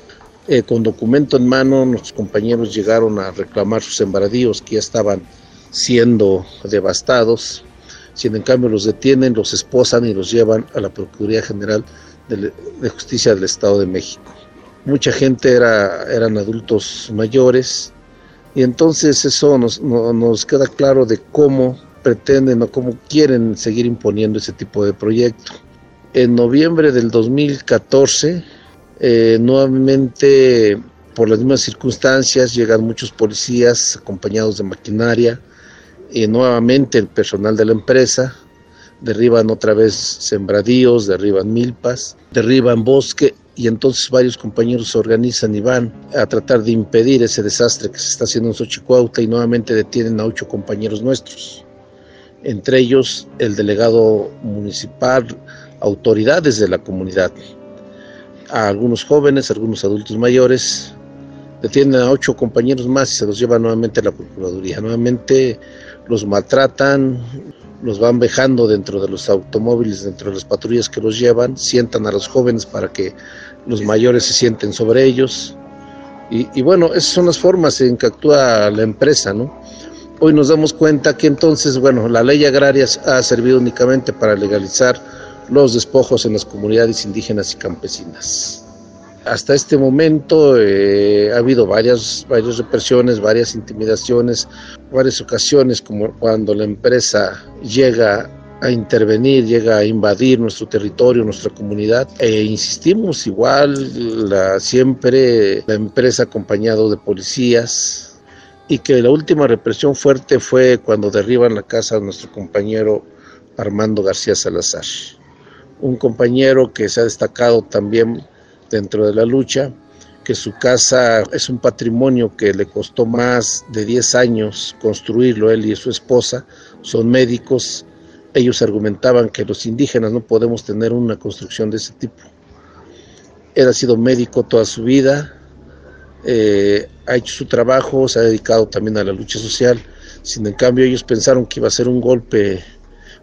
Eh, con documento en mano, nuestros compañeros llegaron a reclamar sus sembradíos que ya estaban siendo devastados si en cambio los detienen, los esposan y los llevan a la Procuraduría General de, Justicia del Estado de México. Mucha gente era, eran adultos mayores y entonces eso nos, nos queda claro de cómo pretenden o cómo quieren seguir imponiendo ese tipo de proyecto. En noviembre del 2014 Eh, nuevamente, por las mismas circunstancias, llegan muchos policías acompañados de maquinaria y nuevamente el personal de la empresa derriban otra vez sembradíos, derriban milpas, derriban bosque y entonces varios compañeros se organizan y van a tratar de impedir ese desastre que se está haciendo en Xochicuautla y nuevamente detienen a ocho compañeros nuestros, entre ellos el delegado municipal, autoridades de la comunidad, a algunos jóvenes, algunos adultos mayores, detienen a ocho compañeros más y se los llevan nuevamente a la Procuraduría. Nuevamente los maltratan, los van vejando dentro de los automóviles, dentro de las patrullas que los llevan, sientan a los jóvenes para que los mayores se sienten sobre ellos. Y, bueno, esas son las formas en que actúa la empresa, ¿no? Hoy nos damos cuenta que entonces, bueno, la ley agraria ha servido únicamente para legalizar los despojos en las comunidades indígenas y campesinas. Hasta este momento eh, ha habido varias, represiones, varias intimidaciones, varias ocasiones como cuando la empresa llega a intervenir, llega a invadir nuestro territorio, nuestra comunidad. E insistimos igual, siempre la empresa acompañado de policías y que la última represión fuerte fue cuando derriban la casa de nuestro compañero Armando García Salazar, un compañero que se ha destacado también dentro de la lucha, que su casa es un patrimonio que le costó más de 10 años construirlo, él y su esposa, son médicos, ellos argumentaban que los indígenas no podemos tener una construcción de ese tipo. Él ha sido médico toda su vida, eh, ha hecho su trabajo, se ha dedicado también a la lucha social, sin en cambio ellos pensaron que iba a ser un golpe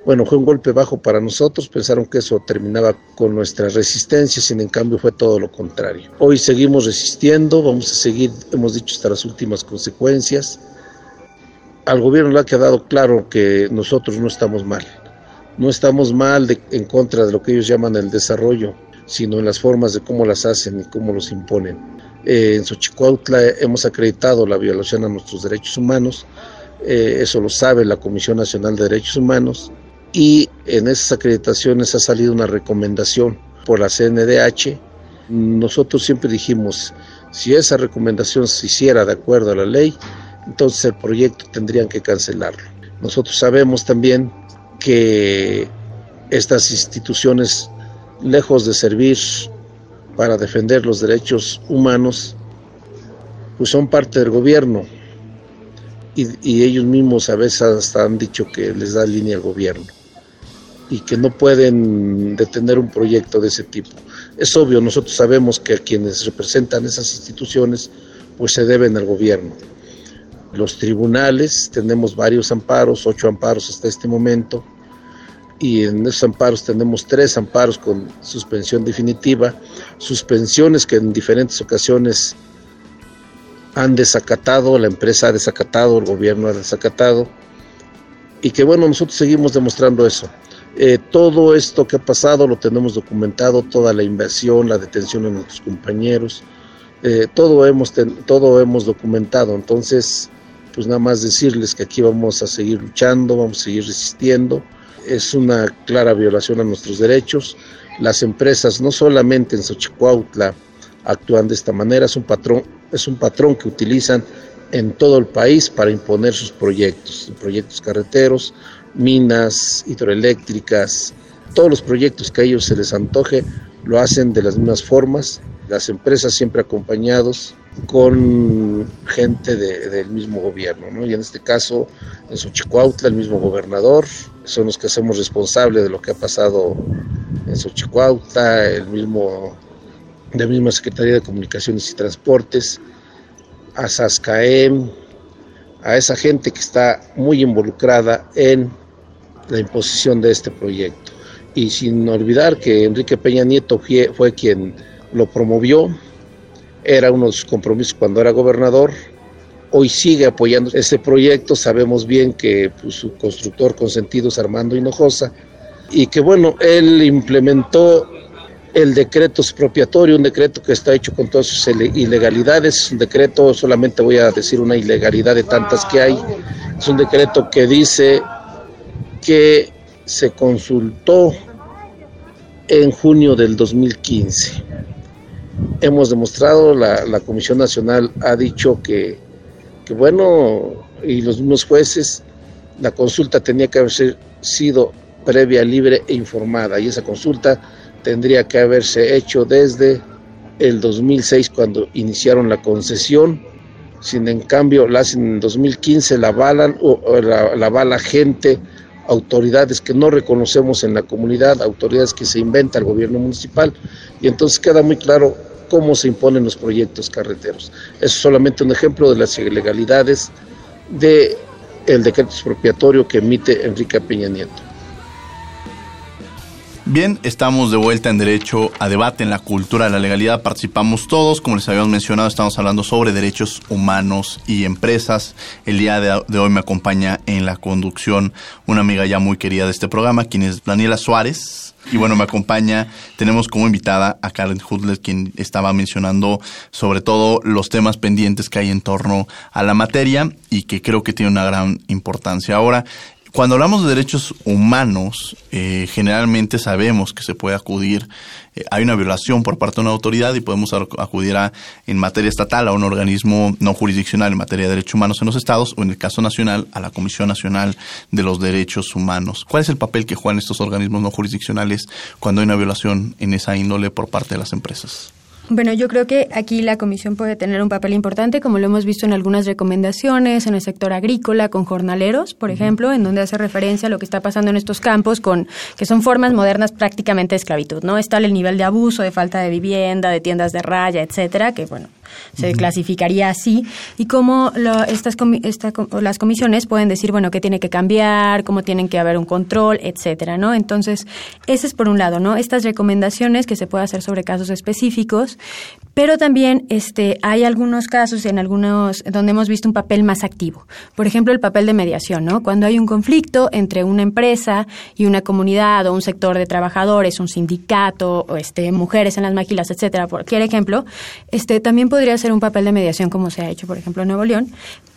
bueno, fue un golpe bajo para nosotros, pensaron que eso terminaba con nuestra resistencia, sin en cambio fue todo lo contrario. Hoy seguimos resistiendo, vamos a seguir, hemos dicho, hasta las últimas consecuencias. Al gobierno le ha quedado claro que nosotros no estamos mal. No estamos mal en contra de lo que ellos llaman el desarrollo, sino en las formas de cómo las hacen y cómo los imponen. Eh, en Xochicuautla hemos acreditado la violación a nuestros derechos humanos, eh, eso lo sabe la Comisión Nacional de Derechos Humanos, y en esas acreditaciones ha salido una recomendación por la CNDH. Nosotros siempre dijimos, si esa recomendación se hiciera de acuerdo a la ley, entonces el proyecto tendrían que cancelarlo. Nosotros sabemos también que estas instituciones, lejos de servir para defender los derechos humanos, pues son parte del gobierno y, y ellos mismos a veces hasta han dicho que les da línea al gobierno y que no pueden detener un proyecto de ese tipo. Es obvio, nosotros sabemos que a quienes representan esas instituciones pues se deben al gobierno. Los tribunales, tenemos varios amparos, ocho amparos hasta este momento, y en esos amparos tenemos tres amparos con suspensión definitiva, suspensiones que en diferentes ocasiones han desacatado, la empresa ha desacatado, el gobierno ha desacatado, y que bueno, nosotros seguimos demostrando eso. Eh, todo esto que ha pasado lo tenemos documentado, toda la inversión, la detención de nuestros compañeros, eh, todo, hemos todo hemos documentado. Entonces, pues nada más decirles que aquí vamos a seguir luchando, vamos a seguir resistiendo. Es una clara violación a nuestros derechos. Las empresas, no solamente en Xochicuautla, actúan de esta manera, es un patrón, es un patrón que utilizan en todo el país para imponer sus proyectos, proyectos carreteros, minas hidroeléctricas, todos los proyectos que a ellos se les antoje lo hacen de las mismas formas, las empresas siempre acompañados con gente del mismo gobierno, ¿no? Y en este caso, en Xochicuautla, el mismo gobernador, son los que hacemos responsable de lo que ha pasado en Xochicuautla, el mismo, la misma Secretaría de Comunicaciones y Transportes, a SASCAEM, a esa gente que está muy involucrada en la imposición de este proyecto. Y sin olvidar que Enrique Peña Nieto fue, quien lo promovió, era uno de sus compromisos cuando era gobernador, hoy sigue apoyando este proyecto, sabemos bien que pues, su constructor consentido es Armando Hinojosa, y que bueno, él implementó el decreto expropiatorio, un decreto que está hecho con todas sus ilegalidades, un decreto, solamente voy a decir una ilegalidad de tantas que hay, es un decreto que dice que se consultó en junio del 2015 hemos demostrado, la, la Comisión Nacional ha dicho que, que, bueno, y los mismos jueces, la consulta tenía que haber sido previa, libre e informada, y esa consulta tendría que haberse hecho desde el 2006 cuando iniciaron la concesión, sin en cambio la hacen en 2015, la avalan o, la, la gente, autoridades que no reconocemos en la comunidad, autoridades que se inventa el gobierno municipal, y entonces queda muy claro cómo se imponen los proyectos carreteros. Es solamente un ejemplo de las ilegalidades del el decreto expropiatorio que emite Enrique Peña Nieto. Bien, estamos de vuelta en Derecho a Debate en la Cultura de la Legalidad. Participamos todos, como les habíamos mencionado, estamos hablando sobre derechos humanos y empresas. El día de, hoy me acompaña en la conducción una amiga ya muy querida de este programa, quien es Daniela Suárez. Y bueno, me acompaña, tenemos como invitada a Karen Hudler, quien estaba mencionando sobre todo los temas pendientes que hay en torno a la materia y que creo que tiene una gran importancia. Ahora, cuando hablamos de derechos humanos, eh, generalmente sabemos que se puede acudir, eh, hay una violación por parte de una autoridad y podemos acudir a, en materia estatal a un organismo no jurisdiccional en materia de derechos humanos en los estados o en el caso nacional a la Comisión Nacional de los Derechos Humanos. ¿Cuál es el papel que juegan estos organismos no jurisdiccionales cuando hay una violación en esa índole por parte de las empresas? Bueno, yo creo que aquí la comisión puede tener un papel importante, como lo hemos visto en algunas recomendaciones en el sector agrícola, con jornaleros, por ejemplo, en donde hace referencia a lo que está pasando en estos campos, con que son formas modernas prácticamente de esclavitud, ¿no? Está el nivel de abuso, de falta de vivienda, de tiendas de raya, etcétera, que bueno, se clasificaría así, y cómo estas las comisiones pueden decir, bueno, qué tiene que cambiar, cómo tienen que haber un control, etcétera, ¿no? Entonces, ese es por un lado, ¿no? Estas recomendaciones que se puede hacer sobre casos específicos, pero también este, hay algunos casos en algunos donde hemos visto un papel más activo. Por ejemplo, el papel de mediación, ¿no? Cuando hay un conflicto entre una empresa y una comunidad o un sector de trabajadores, un sindicato, o este, mujeres en las maquilas, etcétera, por cualquier ejemplo, este, también podría ser un papel de mediación como se ha hecho, por ejemplo, en Nuevo León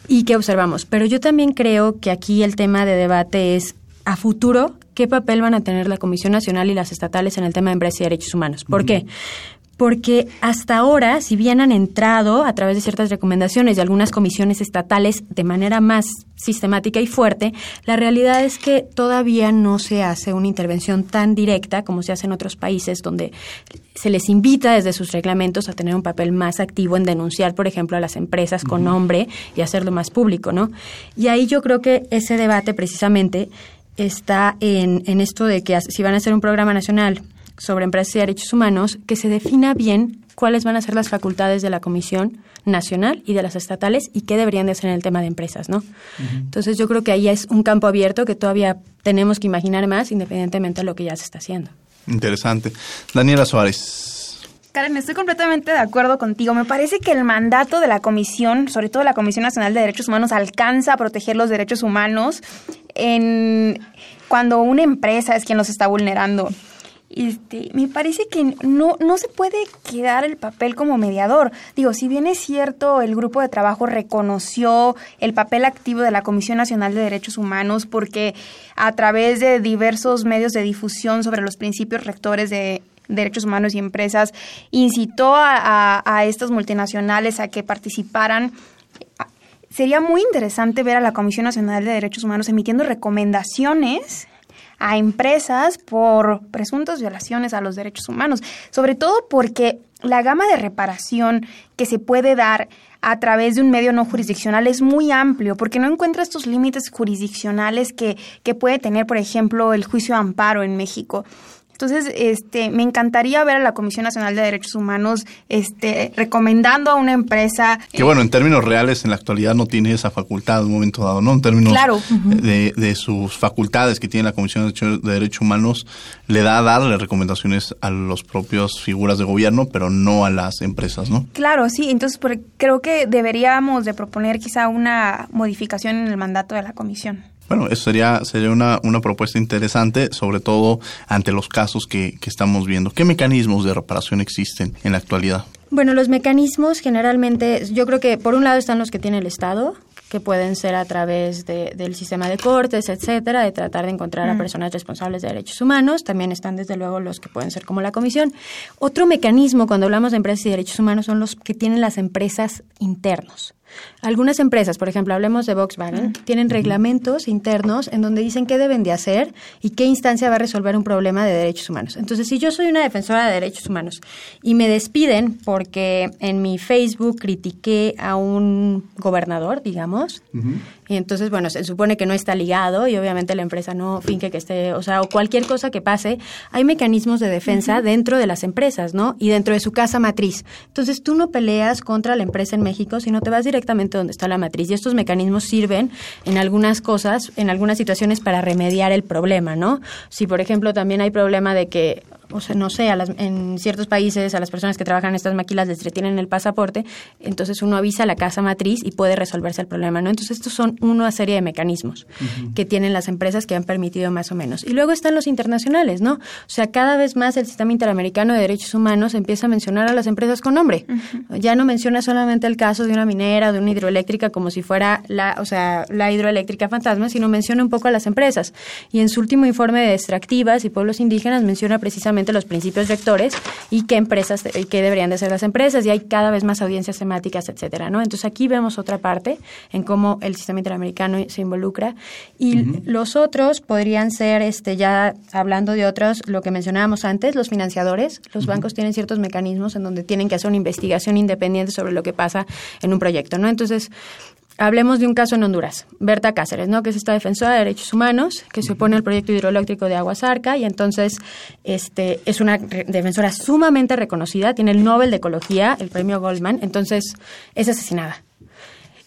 y que observamos. Pero yo también creo que aquí el tema de debate es a futuro qué papel van a tener la Comisión Nacional y las estatales en el tema de empresa y derechos humanos. ¿Por qué? Porque hasta ahora, si bien han entrado a través de ciertas recomendaciones de algunas comisiones estatales de manera más sistemática y fuerte, la realidad es que todavía no se hace una intervención tan directa como se hace en otros países donde se les invita desde sus reglamentos a tener un papel más activo en denunciar, por ejemplo, a las empresas con nombre y hacerlo más público, ¿no? Y ahí yo creo que ese debate precisamente está en, en esto de que si van a hacer un programa nacional sobre empresas y derechos humanos, que se defina bien cuáles van a ser las facultades de la Comisión Nacional y de las estatales y qué deberían de hacer en el tema de empresas, ¿no? Entonces yo creo que ahí es un campo abierto que todavía tenemos que imaginar más independientemente de lo que ya se está haciendo. Interesante. Daniela Suárez. Karen, estoy completamente de acuerdo contigo. Me parece que el mandato de la Comisión, sobre todo la Comisión Nacional de Derechos Humanos, alcanza a proteger los derechos humanos en cuando una empresa es quien los está vulnerando. Este, me parece que no, no se puede quedar el papel como mediador. Digo, si bien es cierto, el grupo de trabajo reconoció el papel activo de la Comisión Nacional de Derechos Humanos porque a través de diversos medios de difusión sobre los principios rectores de derechos humanos y empresas, incitó a, a estas multinacionales a que participaran sería muy interesante ver a la Comisión Nacional de Derechos Humanos emitiendo recomendaciones a empresas por presuntas violaciones a los derechos humanos, sobre todo porque la gama de reparación que se puede dar a través de un medio no jurisdiccional es muy amplio, porque no encuentra estos límites jurisdiccionales que, que puede tener, por ejemplo, el juicio de amparo en México. Entonces, este, me encantaría ver a la Comisión Nacional de Derechos Humanos este, recomendando a una empresa. Que bueno, en términos reales, en la actualidad no tiene esa facultad en un momento dado, ¿no? En términos de, de, sus facultades que tiene la Comisión de Derechos Humanos, le da a darle recomendaciones a los propios figuras de gobierno, pero no a las empresas, ¿no? Claro, sí. Entonces, creo que deberíamos de proponer quizá una modificación en el mandato de la Comisión. Bueno, eso sería, sería una, una propuesta interesante, sobre todo ante los casos que, que estamos viendo. ¿Qué mecanismos de reparación existen en la actualidad? Bueno, los mecanismos generalmente, yo creo que por un lado están los que tiene el Estado, que pueden ser a través de, del sistema de cortes, etcétera, de tratar de encontrar a personas responsables de derechos humanos. También están desde luego los que pueden ser como la comisión. Otro mecanismo cuando hablamos de empresas y derechos humanos son los que tienen las empresas internos. Algunas empresas, por ejemplo, hablemos de Volkswagen, tienen reglamentos internos en donde dicen qué deben de hacer y qué instancia va a resolver un problema de derechos humanos. Entonces, si yo soy una defensora de derechos humanos y me despiden porque en mi Facebook critiqué a un gobernador, digamos, y entonces, bueno, se supone que no está ligado y obviamente la empresa no finge que esté, o sea, o cualquier cosa que pase, hay mecanismos de defensa dentro de las empresas, ¿no? Y dentro de su casa matriz. Entonces, tú no peleas contra la empresa en México, sino te vas directamente donde está la matriz. Y estos mecanismos sirven en algunas cosas, en algunas situaciones para remediar el problema, ¿no? Si, por ejemplo, también hay problema de que o sea, no sé, a las, en ciertos países a las personas que trabajan en estas máquinas les retienen el pasaporte, entonces uno avisa a la casa matriz y puede resolverse el problema, ¿no? Entonces estos son una serie de mecanismos que tienen las empresas que han permitido más o menos. Y luego están los internacionales, ¿no? O sea, cada vez más el sistema interamericano de derechos humanos empieza a mencionar a las empresas con nombre. Ya no menciona solamente el caso de una minera o de una hidroeléctrica como si fuera la, o sea, la hidroeléctrica fantasma, sino menciona un poco a las empresas. Y en su último informe de extractivas y pueblos indígenas menciona precisamente los principios rectores y qué empresas y qué deberían de ser las empresas y hay cada vez más audiencias temáticas, etcétera, ¿no? Entonces aquí vemos otra parte en cómo el sistema interamericano se involucra y los otros podrían ser este ya hablando de otros lo que mencionábamos antes, los financiadores, los bancos tienen ciertos mecanismos en donde tienen que hacer una investigación independiente sobre lo que pasa en un proyecto, ¿no? Entonces, Hablemos de un caso en Honduras, Berta Cáceres, ¿no? que es esta defensora de derechos humanos, que se opone al proyecto hidroeléctrico de Aguasarca y entonces este, es una defensora sumamente reconocida, tiene el Nobel de Ecología, el premio Goldman, entonces es asesinada.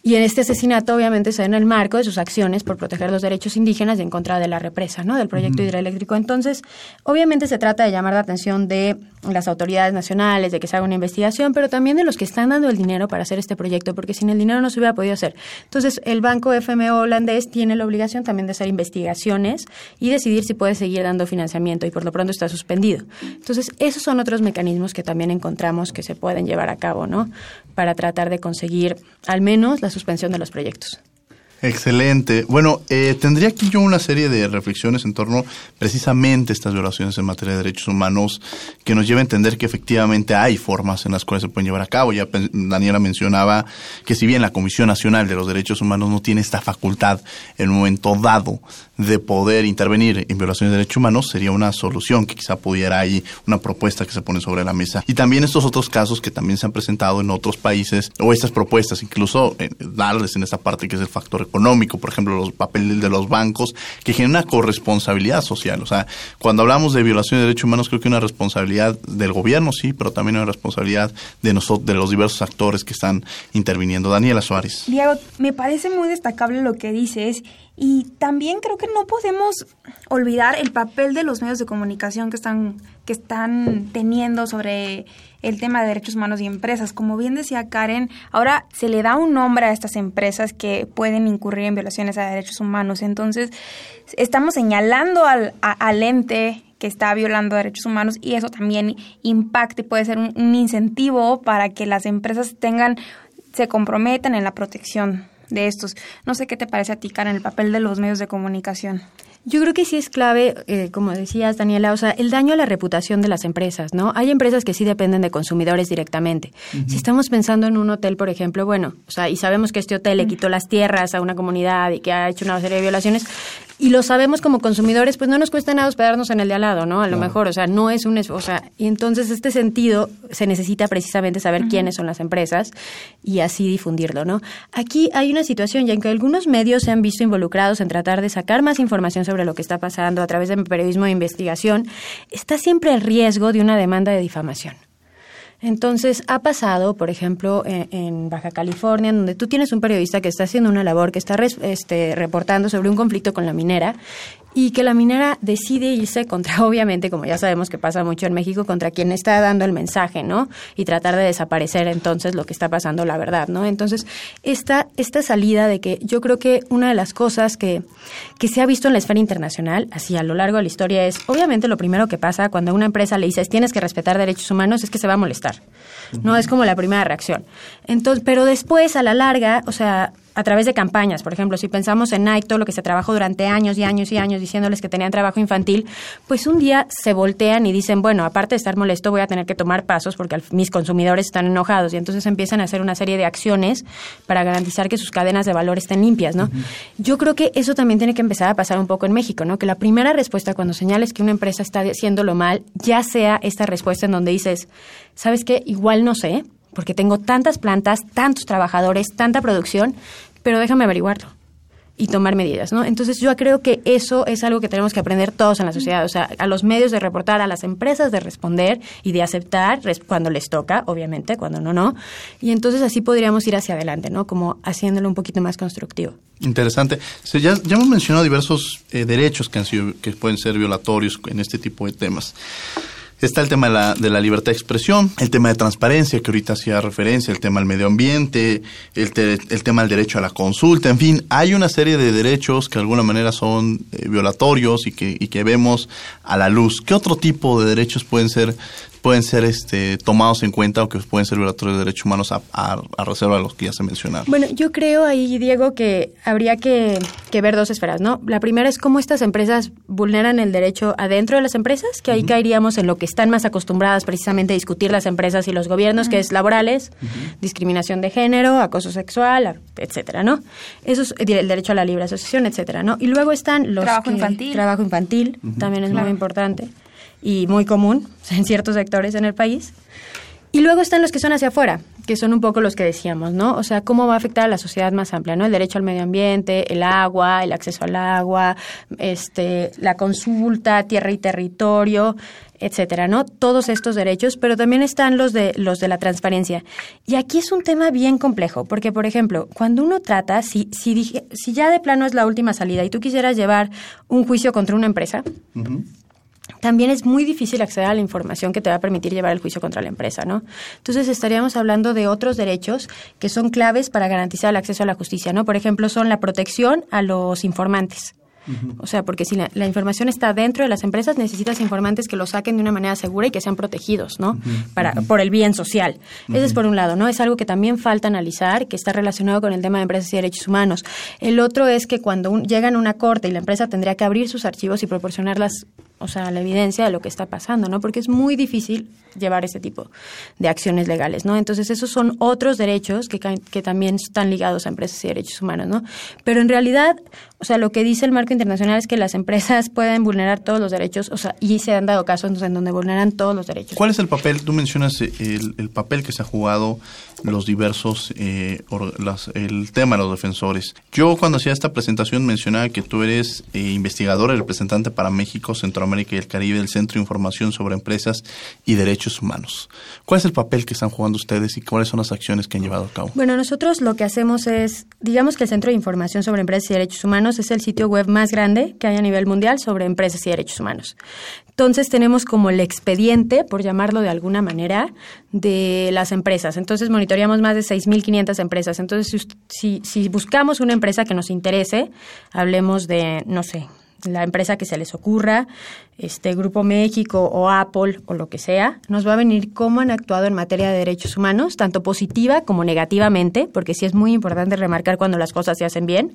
Y en este asesinato, obviamente, se da en el marco de sus acciones por proteger los derechos indígenas y en contra de la represa, ¿no? Del proyecto hidroeléctrico. Entonces, obviamente se trata de llamar la atención de las autoridades nacionales, de que se haga una investigación, pero también de los que están dando el dinero para hacer este proyecto, porque sin el dinero no se hubiera podido hacer. Entonces, el Banco FMO holandés tiene la obligación también de hacer investigaciones y decidir si puede seguir dando financiamiento, y por lo pronto está suspendido. Entonces, esos son otros mecanismos que también encontramos que se pueden llevar a cabo, ¿no? Para tratar de conseguir al menos las suspensión de los proyectos. Excelente. Bueno, eh, tendría aquí yo una serie de reflexiones en torno precisamente a estas violaciones en materia de derechos humanos que nos lleva a entender que efectivamente hay formas en las cuales se pueden llevar a cabo. Ya Daniela mencionaba que si bien la Comisión Nacional de los Derechos Humanos no tiene esta facultad en un momento dado de poder intervenir en violaciones de derechos humanos, sería una solución que quizá pudiera ahí, una propuesta que se pone sobre la mesa. Y también estos otros casos que también se han presentado en otros países, o estas propuestas, incluso eh, darles en esta parte que es el factor económico, por ejemplo, los papeles de los bancos, que generan una corresponsabilidad social. O sea, cuando hablamos de violación de derechos humanos, creo que una responsabilidad del gobierno, sí, pero también una responsabilidad de nosotros, de los diversos actores que están interviniendo. Daniela Suárez. Diego, me parece muy destacable lo que dices y también creo que no podemos olvidar el papel de los medios de comunicación que están, que están teniendo sobre el tema de derechos humanos y empresas. Como bien decía Karen, ahora se le da un nombre a estas empresas que pueden incurrir en violaciones a derechos humanos. Entonces, estamos señalando al, al ente que está violando derechos humanos y eso también impacta y puede ser un, un incentivo para que las empresas tengan, se comprometan en la protección de estos. No sé qué te parece a ti, Karen, el papel de los medios de comunicación. Yo creo que sí es clave, eh, como decías, Daniela, o sea, el daño a la reputación de las empresas, ¿no? Hay empresas que sí dependen de consumidores directamente. Si estamos pensando en un hotel, por ejemplo, bueno, o sea, y sabemos que este hotel le quitó las tierras a una comunidad y que ha hecho una serie de violaciones, y lo sabemos como consumidores, pues no nos cuesta nada hospedarnos en el de al lado, ¿no? A lo mejor, o sea, no es un... O sea, y entonces este sentido se necesita precisamente saber quiénes son las empresas y así difundirlo, ¿no? Aquí hay una situación ya en que algunos medios se han visto involucrados en tratar de sacar más información sobre lo que está pasando a través de periodismo de investigación, está siempre el riesgo de una demanda de difamación. Entonces, ha pasado, por ejemplo, en, Baja California, donde tú tienes un periodista que está haciendo una labor, que está este, reportando sobre un conflicto con la minera, y que la minera decide irse contra, obviamente, como ya sabemos que pasa mucho en México, contra quien está dando el mensaje, ¿no? Y tratar de desaparecer entonces lo que está pasando, la verdad, ¿no? Entonces, esta, esta salida de que yo creo que una de las cosas que, que se ha visto en la esfera internacional, así a lo largo de la historia, es, obviamente, lo primero que pasa cuando a una empresa le dices tienes que respetar derechos humanos es que se va a molestar. No es como la primera reacción. Entonces, pero después, a la larga, o sea, a través de campañas, por ejemplo, si pensamos en Nike, todo lo que se trabajó durante años y años y años diciéndoles que tenían trabajo infantil, pues un día se voltean y dicen, bueno, aparte de estar molesto, voy a tener que tomar pasos porque mis consumidores están enojados y entonces empiezan a hacer una serie de acciones para garantizar que sus cadenas de valor estén limpias, ¿no? Yo creo que eso también tiene que empezar a pasar un poco en México, ¿no? Que la primera respuesta cuando señales que una empresa está haciéndolo mal, ya sea esta respuesta en donde dices, ¿sabes qué? Igual no sé, porque tengo tantas plantas, tantos trabajadores, tanta producción, pero déjame averiguarlo y tomar medidas, ¿no? Entonces yo creo que eso es algo que tenemos que aprender todos en la sociedad, o sea, a los medios de reportar, a las empresas de responder y de aceptar cuando les toca, obviamente, cuando no, no. Y entonces así podríamos ir hacia adelante, ¿no? Como haciéndolo un poquito más constructivo. Interesante. ya, ya, hemos mencionado diversos eh, derechos que, han sido, que pueden ser violatorios en este tipo de temas. Está el tema de la, de la libertad de expresión, el tema de transparencia, que ahorita hacía referencia, el tema del medio ambiente, el, el tema del derecho a la consulta, en fin, hay una serie de derechos que de alguna manera son eh, violatorios y que, y que vemos a la luz. ¿Qué otro tipo de derechos pueden ser pueden ser este, tomados en cuenta o que pueden ser violatorios de derechos humanos a, a, reserva de los que ya se mencionaron. Bueno, yo creo ahí, Diego, que habría que, que, ver dos esferas, ¿no? La primera es cómo estas empresas vulneran el derecho adentro de las empresas, que ahí caeríamos en lo que están más acostumbradas precisamente a discutir las empresas y los gobiernos, que es laborales, discriminación de género, acoso sexual, etcétera, ¿no? Eso es el derecho a la libre asociación, etcétera, ¿no? Y luego están los... Trabajo infantil. Trabajo infantil, también es muy importante y muy común en ciertos sectores en el país. Y luego están los que son hacia afuera, que son un poco los que decíamos, ¿no? O sea, cómo va a afectar a la sociedad más amplia, ¿no? El derecho al medio ambiente, el agua, el acceso al agua, este, la consulta, tierra y territorio, etcétera, ¿no? Todos estos derechos, pero también están los de los de la transparencia. Y aquí es un tema bien complejo, porque por ejemplo, cuando uno trata, si si si ya de plano es la última salida y tú quisieras llevar un juicio contra una empresa, también es muy difícil acceder a la información que te va a permitir llevar el juicio contra la empresa, ¿no? Entonces estaríamos hablando de otros derechos que son claves para garantizar el acceso a la justicia, ¿no? Por ejemplo, son la protección a los informantes. O sea, porque si la, información está dentro de las empresas, necesitas informantes que lo saquen de una manera segura y que sean protegidos, ¿no? Para, por el bien social. Ese es por un lado, ¿no? Es algo que también falta analizar, que está relacionado con el tema de empresas y derechos humanos. El otro es que cuando llegan a una corte y la empresa tendría que abrir sus archivos y proporcionarlas o sea, la evidencia de lo que está pasando, ¿no? Porque es muy difícil llevar ese tipo de acciones legales, ¿no? Entonces, esos son otros derechos que, que también están ligados a empresas y derechos humanos, ¿no? Pero en realidad, o sea, lo que dice el marco internacional es que las empresas pueden vulnerar todos los derechos, o sea, y se han dado casos en donde vulneran todos los derechos. ¿Cuál es el papel? Tú mencionas el, el papel que se ha jugado los diversos, eh, el tema de los defensores. Yo cuando hacía esta presentación mencionaba que tú eres eh, investigador y representante para México, Centroamérica y el Caribe del Centro de Información sobre Empresas y Derechos Humanos. ¿Cuál es el papel que están jugando ustedes y cuáles son las acciones que han llevado a cabo? Bueno, nosotros lo que hacemos es, digamos que el Centro de Información sobre Empresas y Derechos Humanos es el sitio web más grande que hay a nivel mundial sobre empresas y derechos humanos. Entonces tenemos como el expediente, por llamarlo de alguna manera, de las empresas. Entonces monitoreamos más de 6.500 empresas. Entonces si, si buscamos una empresa que nos interese, hablemos de, no sé, la empresa que se les ocurra, este Grupo México o Apple o lo que sea, nos va a venir cómo han actuado en materia de derechos humanos, tanto positiva como negativamente, porque sí es muy importante remarcar cuando las cosas se hacen bien,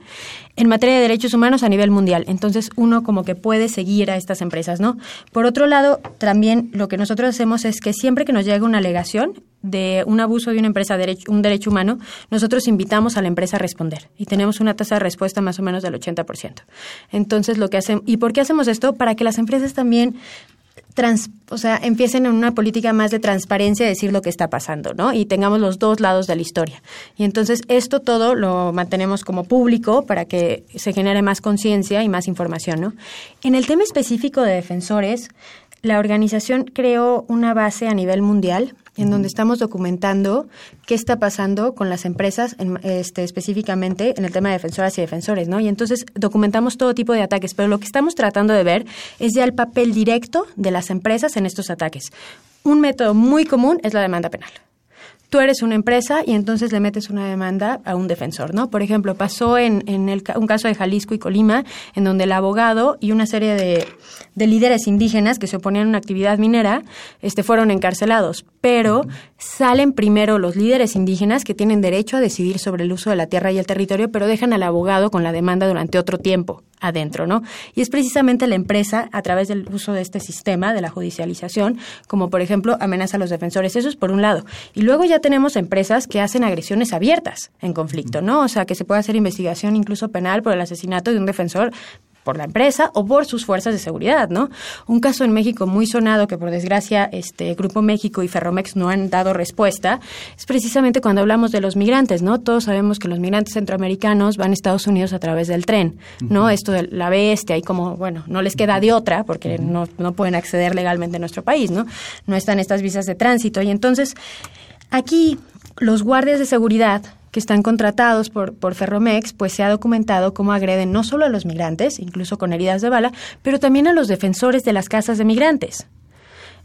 en materia de derechos humanos a nivel mundial. Entonces uno como que puede seguir a estas empresas, ¿no? Por otro lado, también lo que nosotros hacemos es que siempre que nos llega una alegación, de un abuso de una empresa, un derecho humano, nosotros invitamos a la empresa a responder y tenemos una tasa de respuesta más o menos del 80%. Entonces, lo que hacemos, ¿y por qué hacemos esto? Para que las empresas también Trans, o sea, empiecen en una política más de transparencia, decir lo que está pasando, ¿no? Y tengamos los dos lados de la historia. Y entonces esto todo lo mantenemos como público para que se genere más conciencia y más información, ¿no? En el tema específico de defensores, la organización creó una base a nivel mundial en donde estamos documentando qué está pasando con las empresas, este, específicamente en el tema de defensoras y defensores, ¿no? Y entonces documentamos todo tipo de ataques, pero lo que estamos tratando de ver es ya el papel directo de las empresas en estos ataques. Un método muy común es la demanda penal tú eres una empresa y entonces le metes una demanda a un defensor, ¿no? Por ejemplo, pasó en, en el, un caso de Jalisco y Colima, en donde el abogado y una serie de, de líderes indígenas que se oponían a una actividad minera este, fueron encarcelados pero salen primero los líderes indígenas que tienen derecho a decidir sobre el uso de la tierra y el territorio, pero dejan al abogado con la demanda durante otro tiempo adentro, ¿no? Y es precisamente la empresa, a través del uso de este sistema de la judicialización, como por ejemplo amenaza a los defensores. Eso es por un lado. Y luego ya tenemos empresas que hacen agresiones abiertas en conflicto, ¿no? O sea, que se puede hacer investigación incluso penal por el asesinato de un defensor por la empresa o por sus fuerzas de seguridad, ¿no? Un caso en México muy sonado que por desgracia este Grupo México y Ferromex no han dado respuesta es precisamente cuando hablamos de los migrantes, ¿no? Todos sabemos que los migrantes centroamericanos van a Estados Unidos a través del tren, ¿no? Esto de la bestia y como, bueno, no les queda de otra porque no, no pueden acceder legalmente a nuestro país, ¿no? No están estas visas de tránsito y entonces aquí los guardias de seguridad que están contratados por, por Ferromex, pues se ha documentado cómo agreden no solo a los migrantes, incluso con heridas de bala, pero también a los defensores de las casas de migrantes.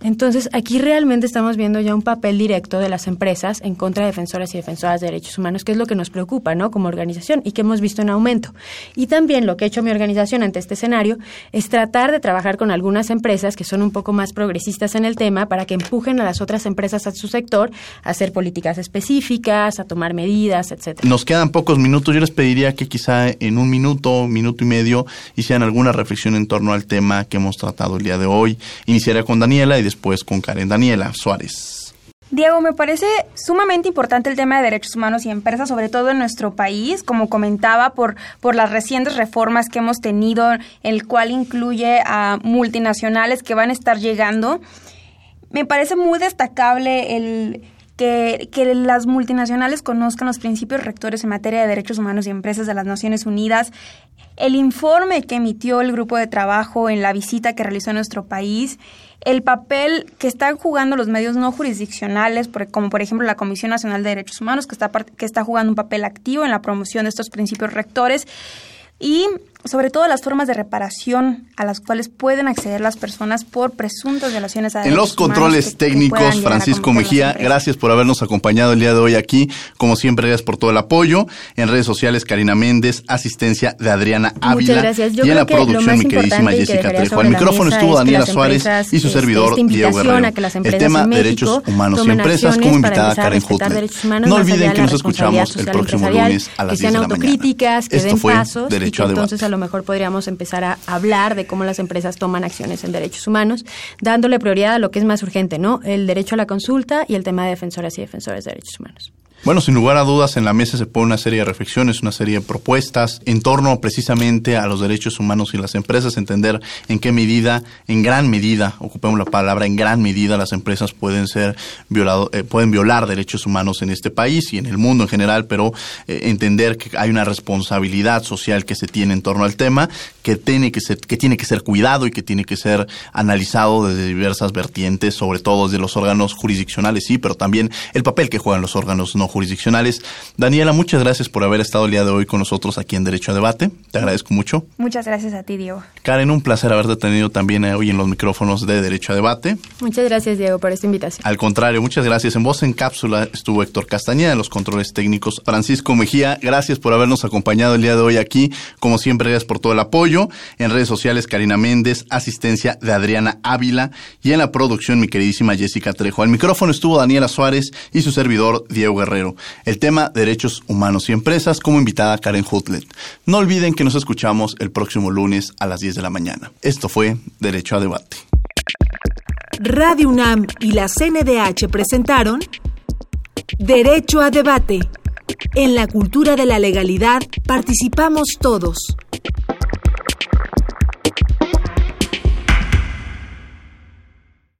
Entonces, aquí realmente estamos viendo ya un papel directo de las empresas en contra de defensoras y defensoras de derechos humanos, que es lo que nos preocupa, ¿no? Como organización y que hemos visto en aumento. Y también lo que ha hecho mi organización ante este escenario es tratar de trabajar con algunas empresas que son un poco más progresistas en el tema para que empujen a las otras empresas a su sector a hacer políticas específicas, a tomar medidas, etcétera. Nos quedan pocos minutos. Yo les pediría que quizá en un minuto, minuto y medio, hicieran alguna reflexión en torno al tema que hemos tratado el día de hoy. Iniciaría con Daniela y después con Karen Daniela Suárez. Diego, me parece sumamente importante el tema de derechos humanos y empresas, sobre todo en nuestro país, como comentaba, por, por las recientes reformas que hemos tenido, el cual incluye a multinacionales que van a estar llegando. Me parece muy destacable el, que, que, las multinacionales conozcan los principios rectores en materia de derechos humanos y empresas de las Naciones Unidas. El informe que emitió el grupo de trabajo en la visita que realizó en nuestro país el papel que están jugando los medios no jurisdiccionales, como por ejemplo la Comisión Nacional de Derechos Humanos, que está, que está jugando un papel activo en la promoción de estos principios rectores, y sobre todo las formas de reparación a las cuales pueden acceder las personas por presuntas violaciones a En los controles técnicos, Francisco Mejía, gracias por habernos acompañado el día de hoy aquí. Como siempre, gracias por todo el apoyo. En redes sociales, Karina Méndez, asistencia de Adriana Ávila. y en la producción, mi queridísima Jessica Trejo. Al micrófono estuvo Daniela Suárez y su servidor, Diego Guerrero. El tema de derechos humanos y empresas, como invitada Karen Hutler. No olviden que nos escuchamos el próximo lunes a las 10 de la mañana. Esto fue Derecho a Debate mejor podríamos empezar a hablar de cómo las empresas toman acciones en derechos humanos, dándole prioridad a lo que es más urgente, ¿no? El derecho a la consulta y el tema de defensoras y defensores de derechos humanos. Bueno, sin lugar a dudas, en la mesa se pone una serie de reflexiones, una serie de propuestas en torno precisamente a los derechos humanos y las empresas, entender en qué medida, en gran medida, ocupemos la palabra, en gran medida las empresas pueden ser violado, eh, pueden violar derechos humanos en este país y en el mundo en general, pero eh, entender que hay una responsabilidad social que se tiene en torno al tema, que tiene que ser, que tiene que ser cuidado y que tiene que ser analizado desde diversas vertientes, sobre todo desde los órganos jurisdiccionales, sí, pero también el papel que juegan los órganos no jurisdiccionales. Daniela, muchas gracias por haber estado el día de hoy con nosotros aquí en Derecho a Debate. Te agradezco mucho. Muchas gracias a ti, Diego. Karen, un placer haberte tenido también eh, hoy en los micrófonos de Derecho a Debate. Muchas gracias, Diego, por esta invitación. Al contrario, muchas gracias. En voz en cápsula estuvo Héctor Castañeda en los controles técnicos. Francisco Mejía, gracias por habernos acompañado el día de hoy aquí. Como siempre, gracias por todo el apoyo. En redes sociales, Karina Méndez, asistencia de Adriana Ávila y en la producción, mi queridísima Jessica Trejo. Al micrófono estuvo Daniela Suárez y su servidor, Diego El tema derechos humanos y empresas como invitada Karen Hutlet. No olviden que nos escuchamos el próximo lunes a las 10 de la mañana. Esto fue Derecho a Debate. Radio UNAM y la CNDH presentaron Derecho a Debate. En la cultura de la legalidad participamos todos.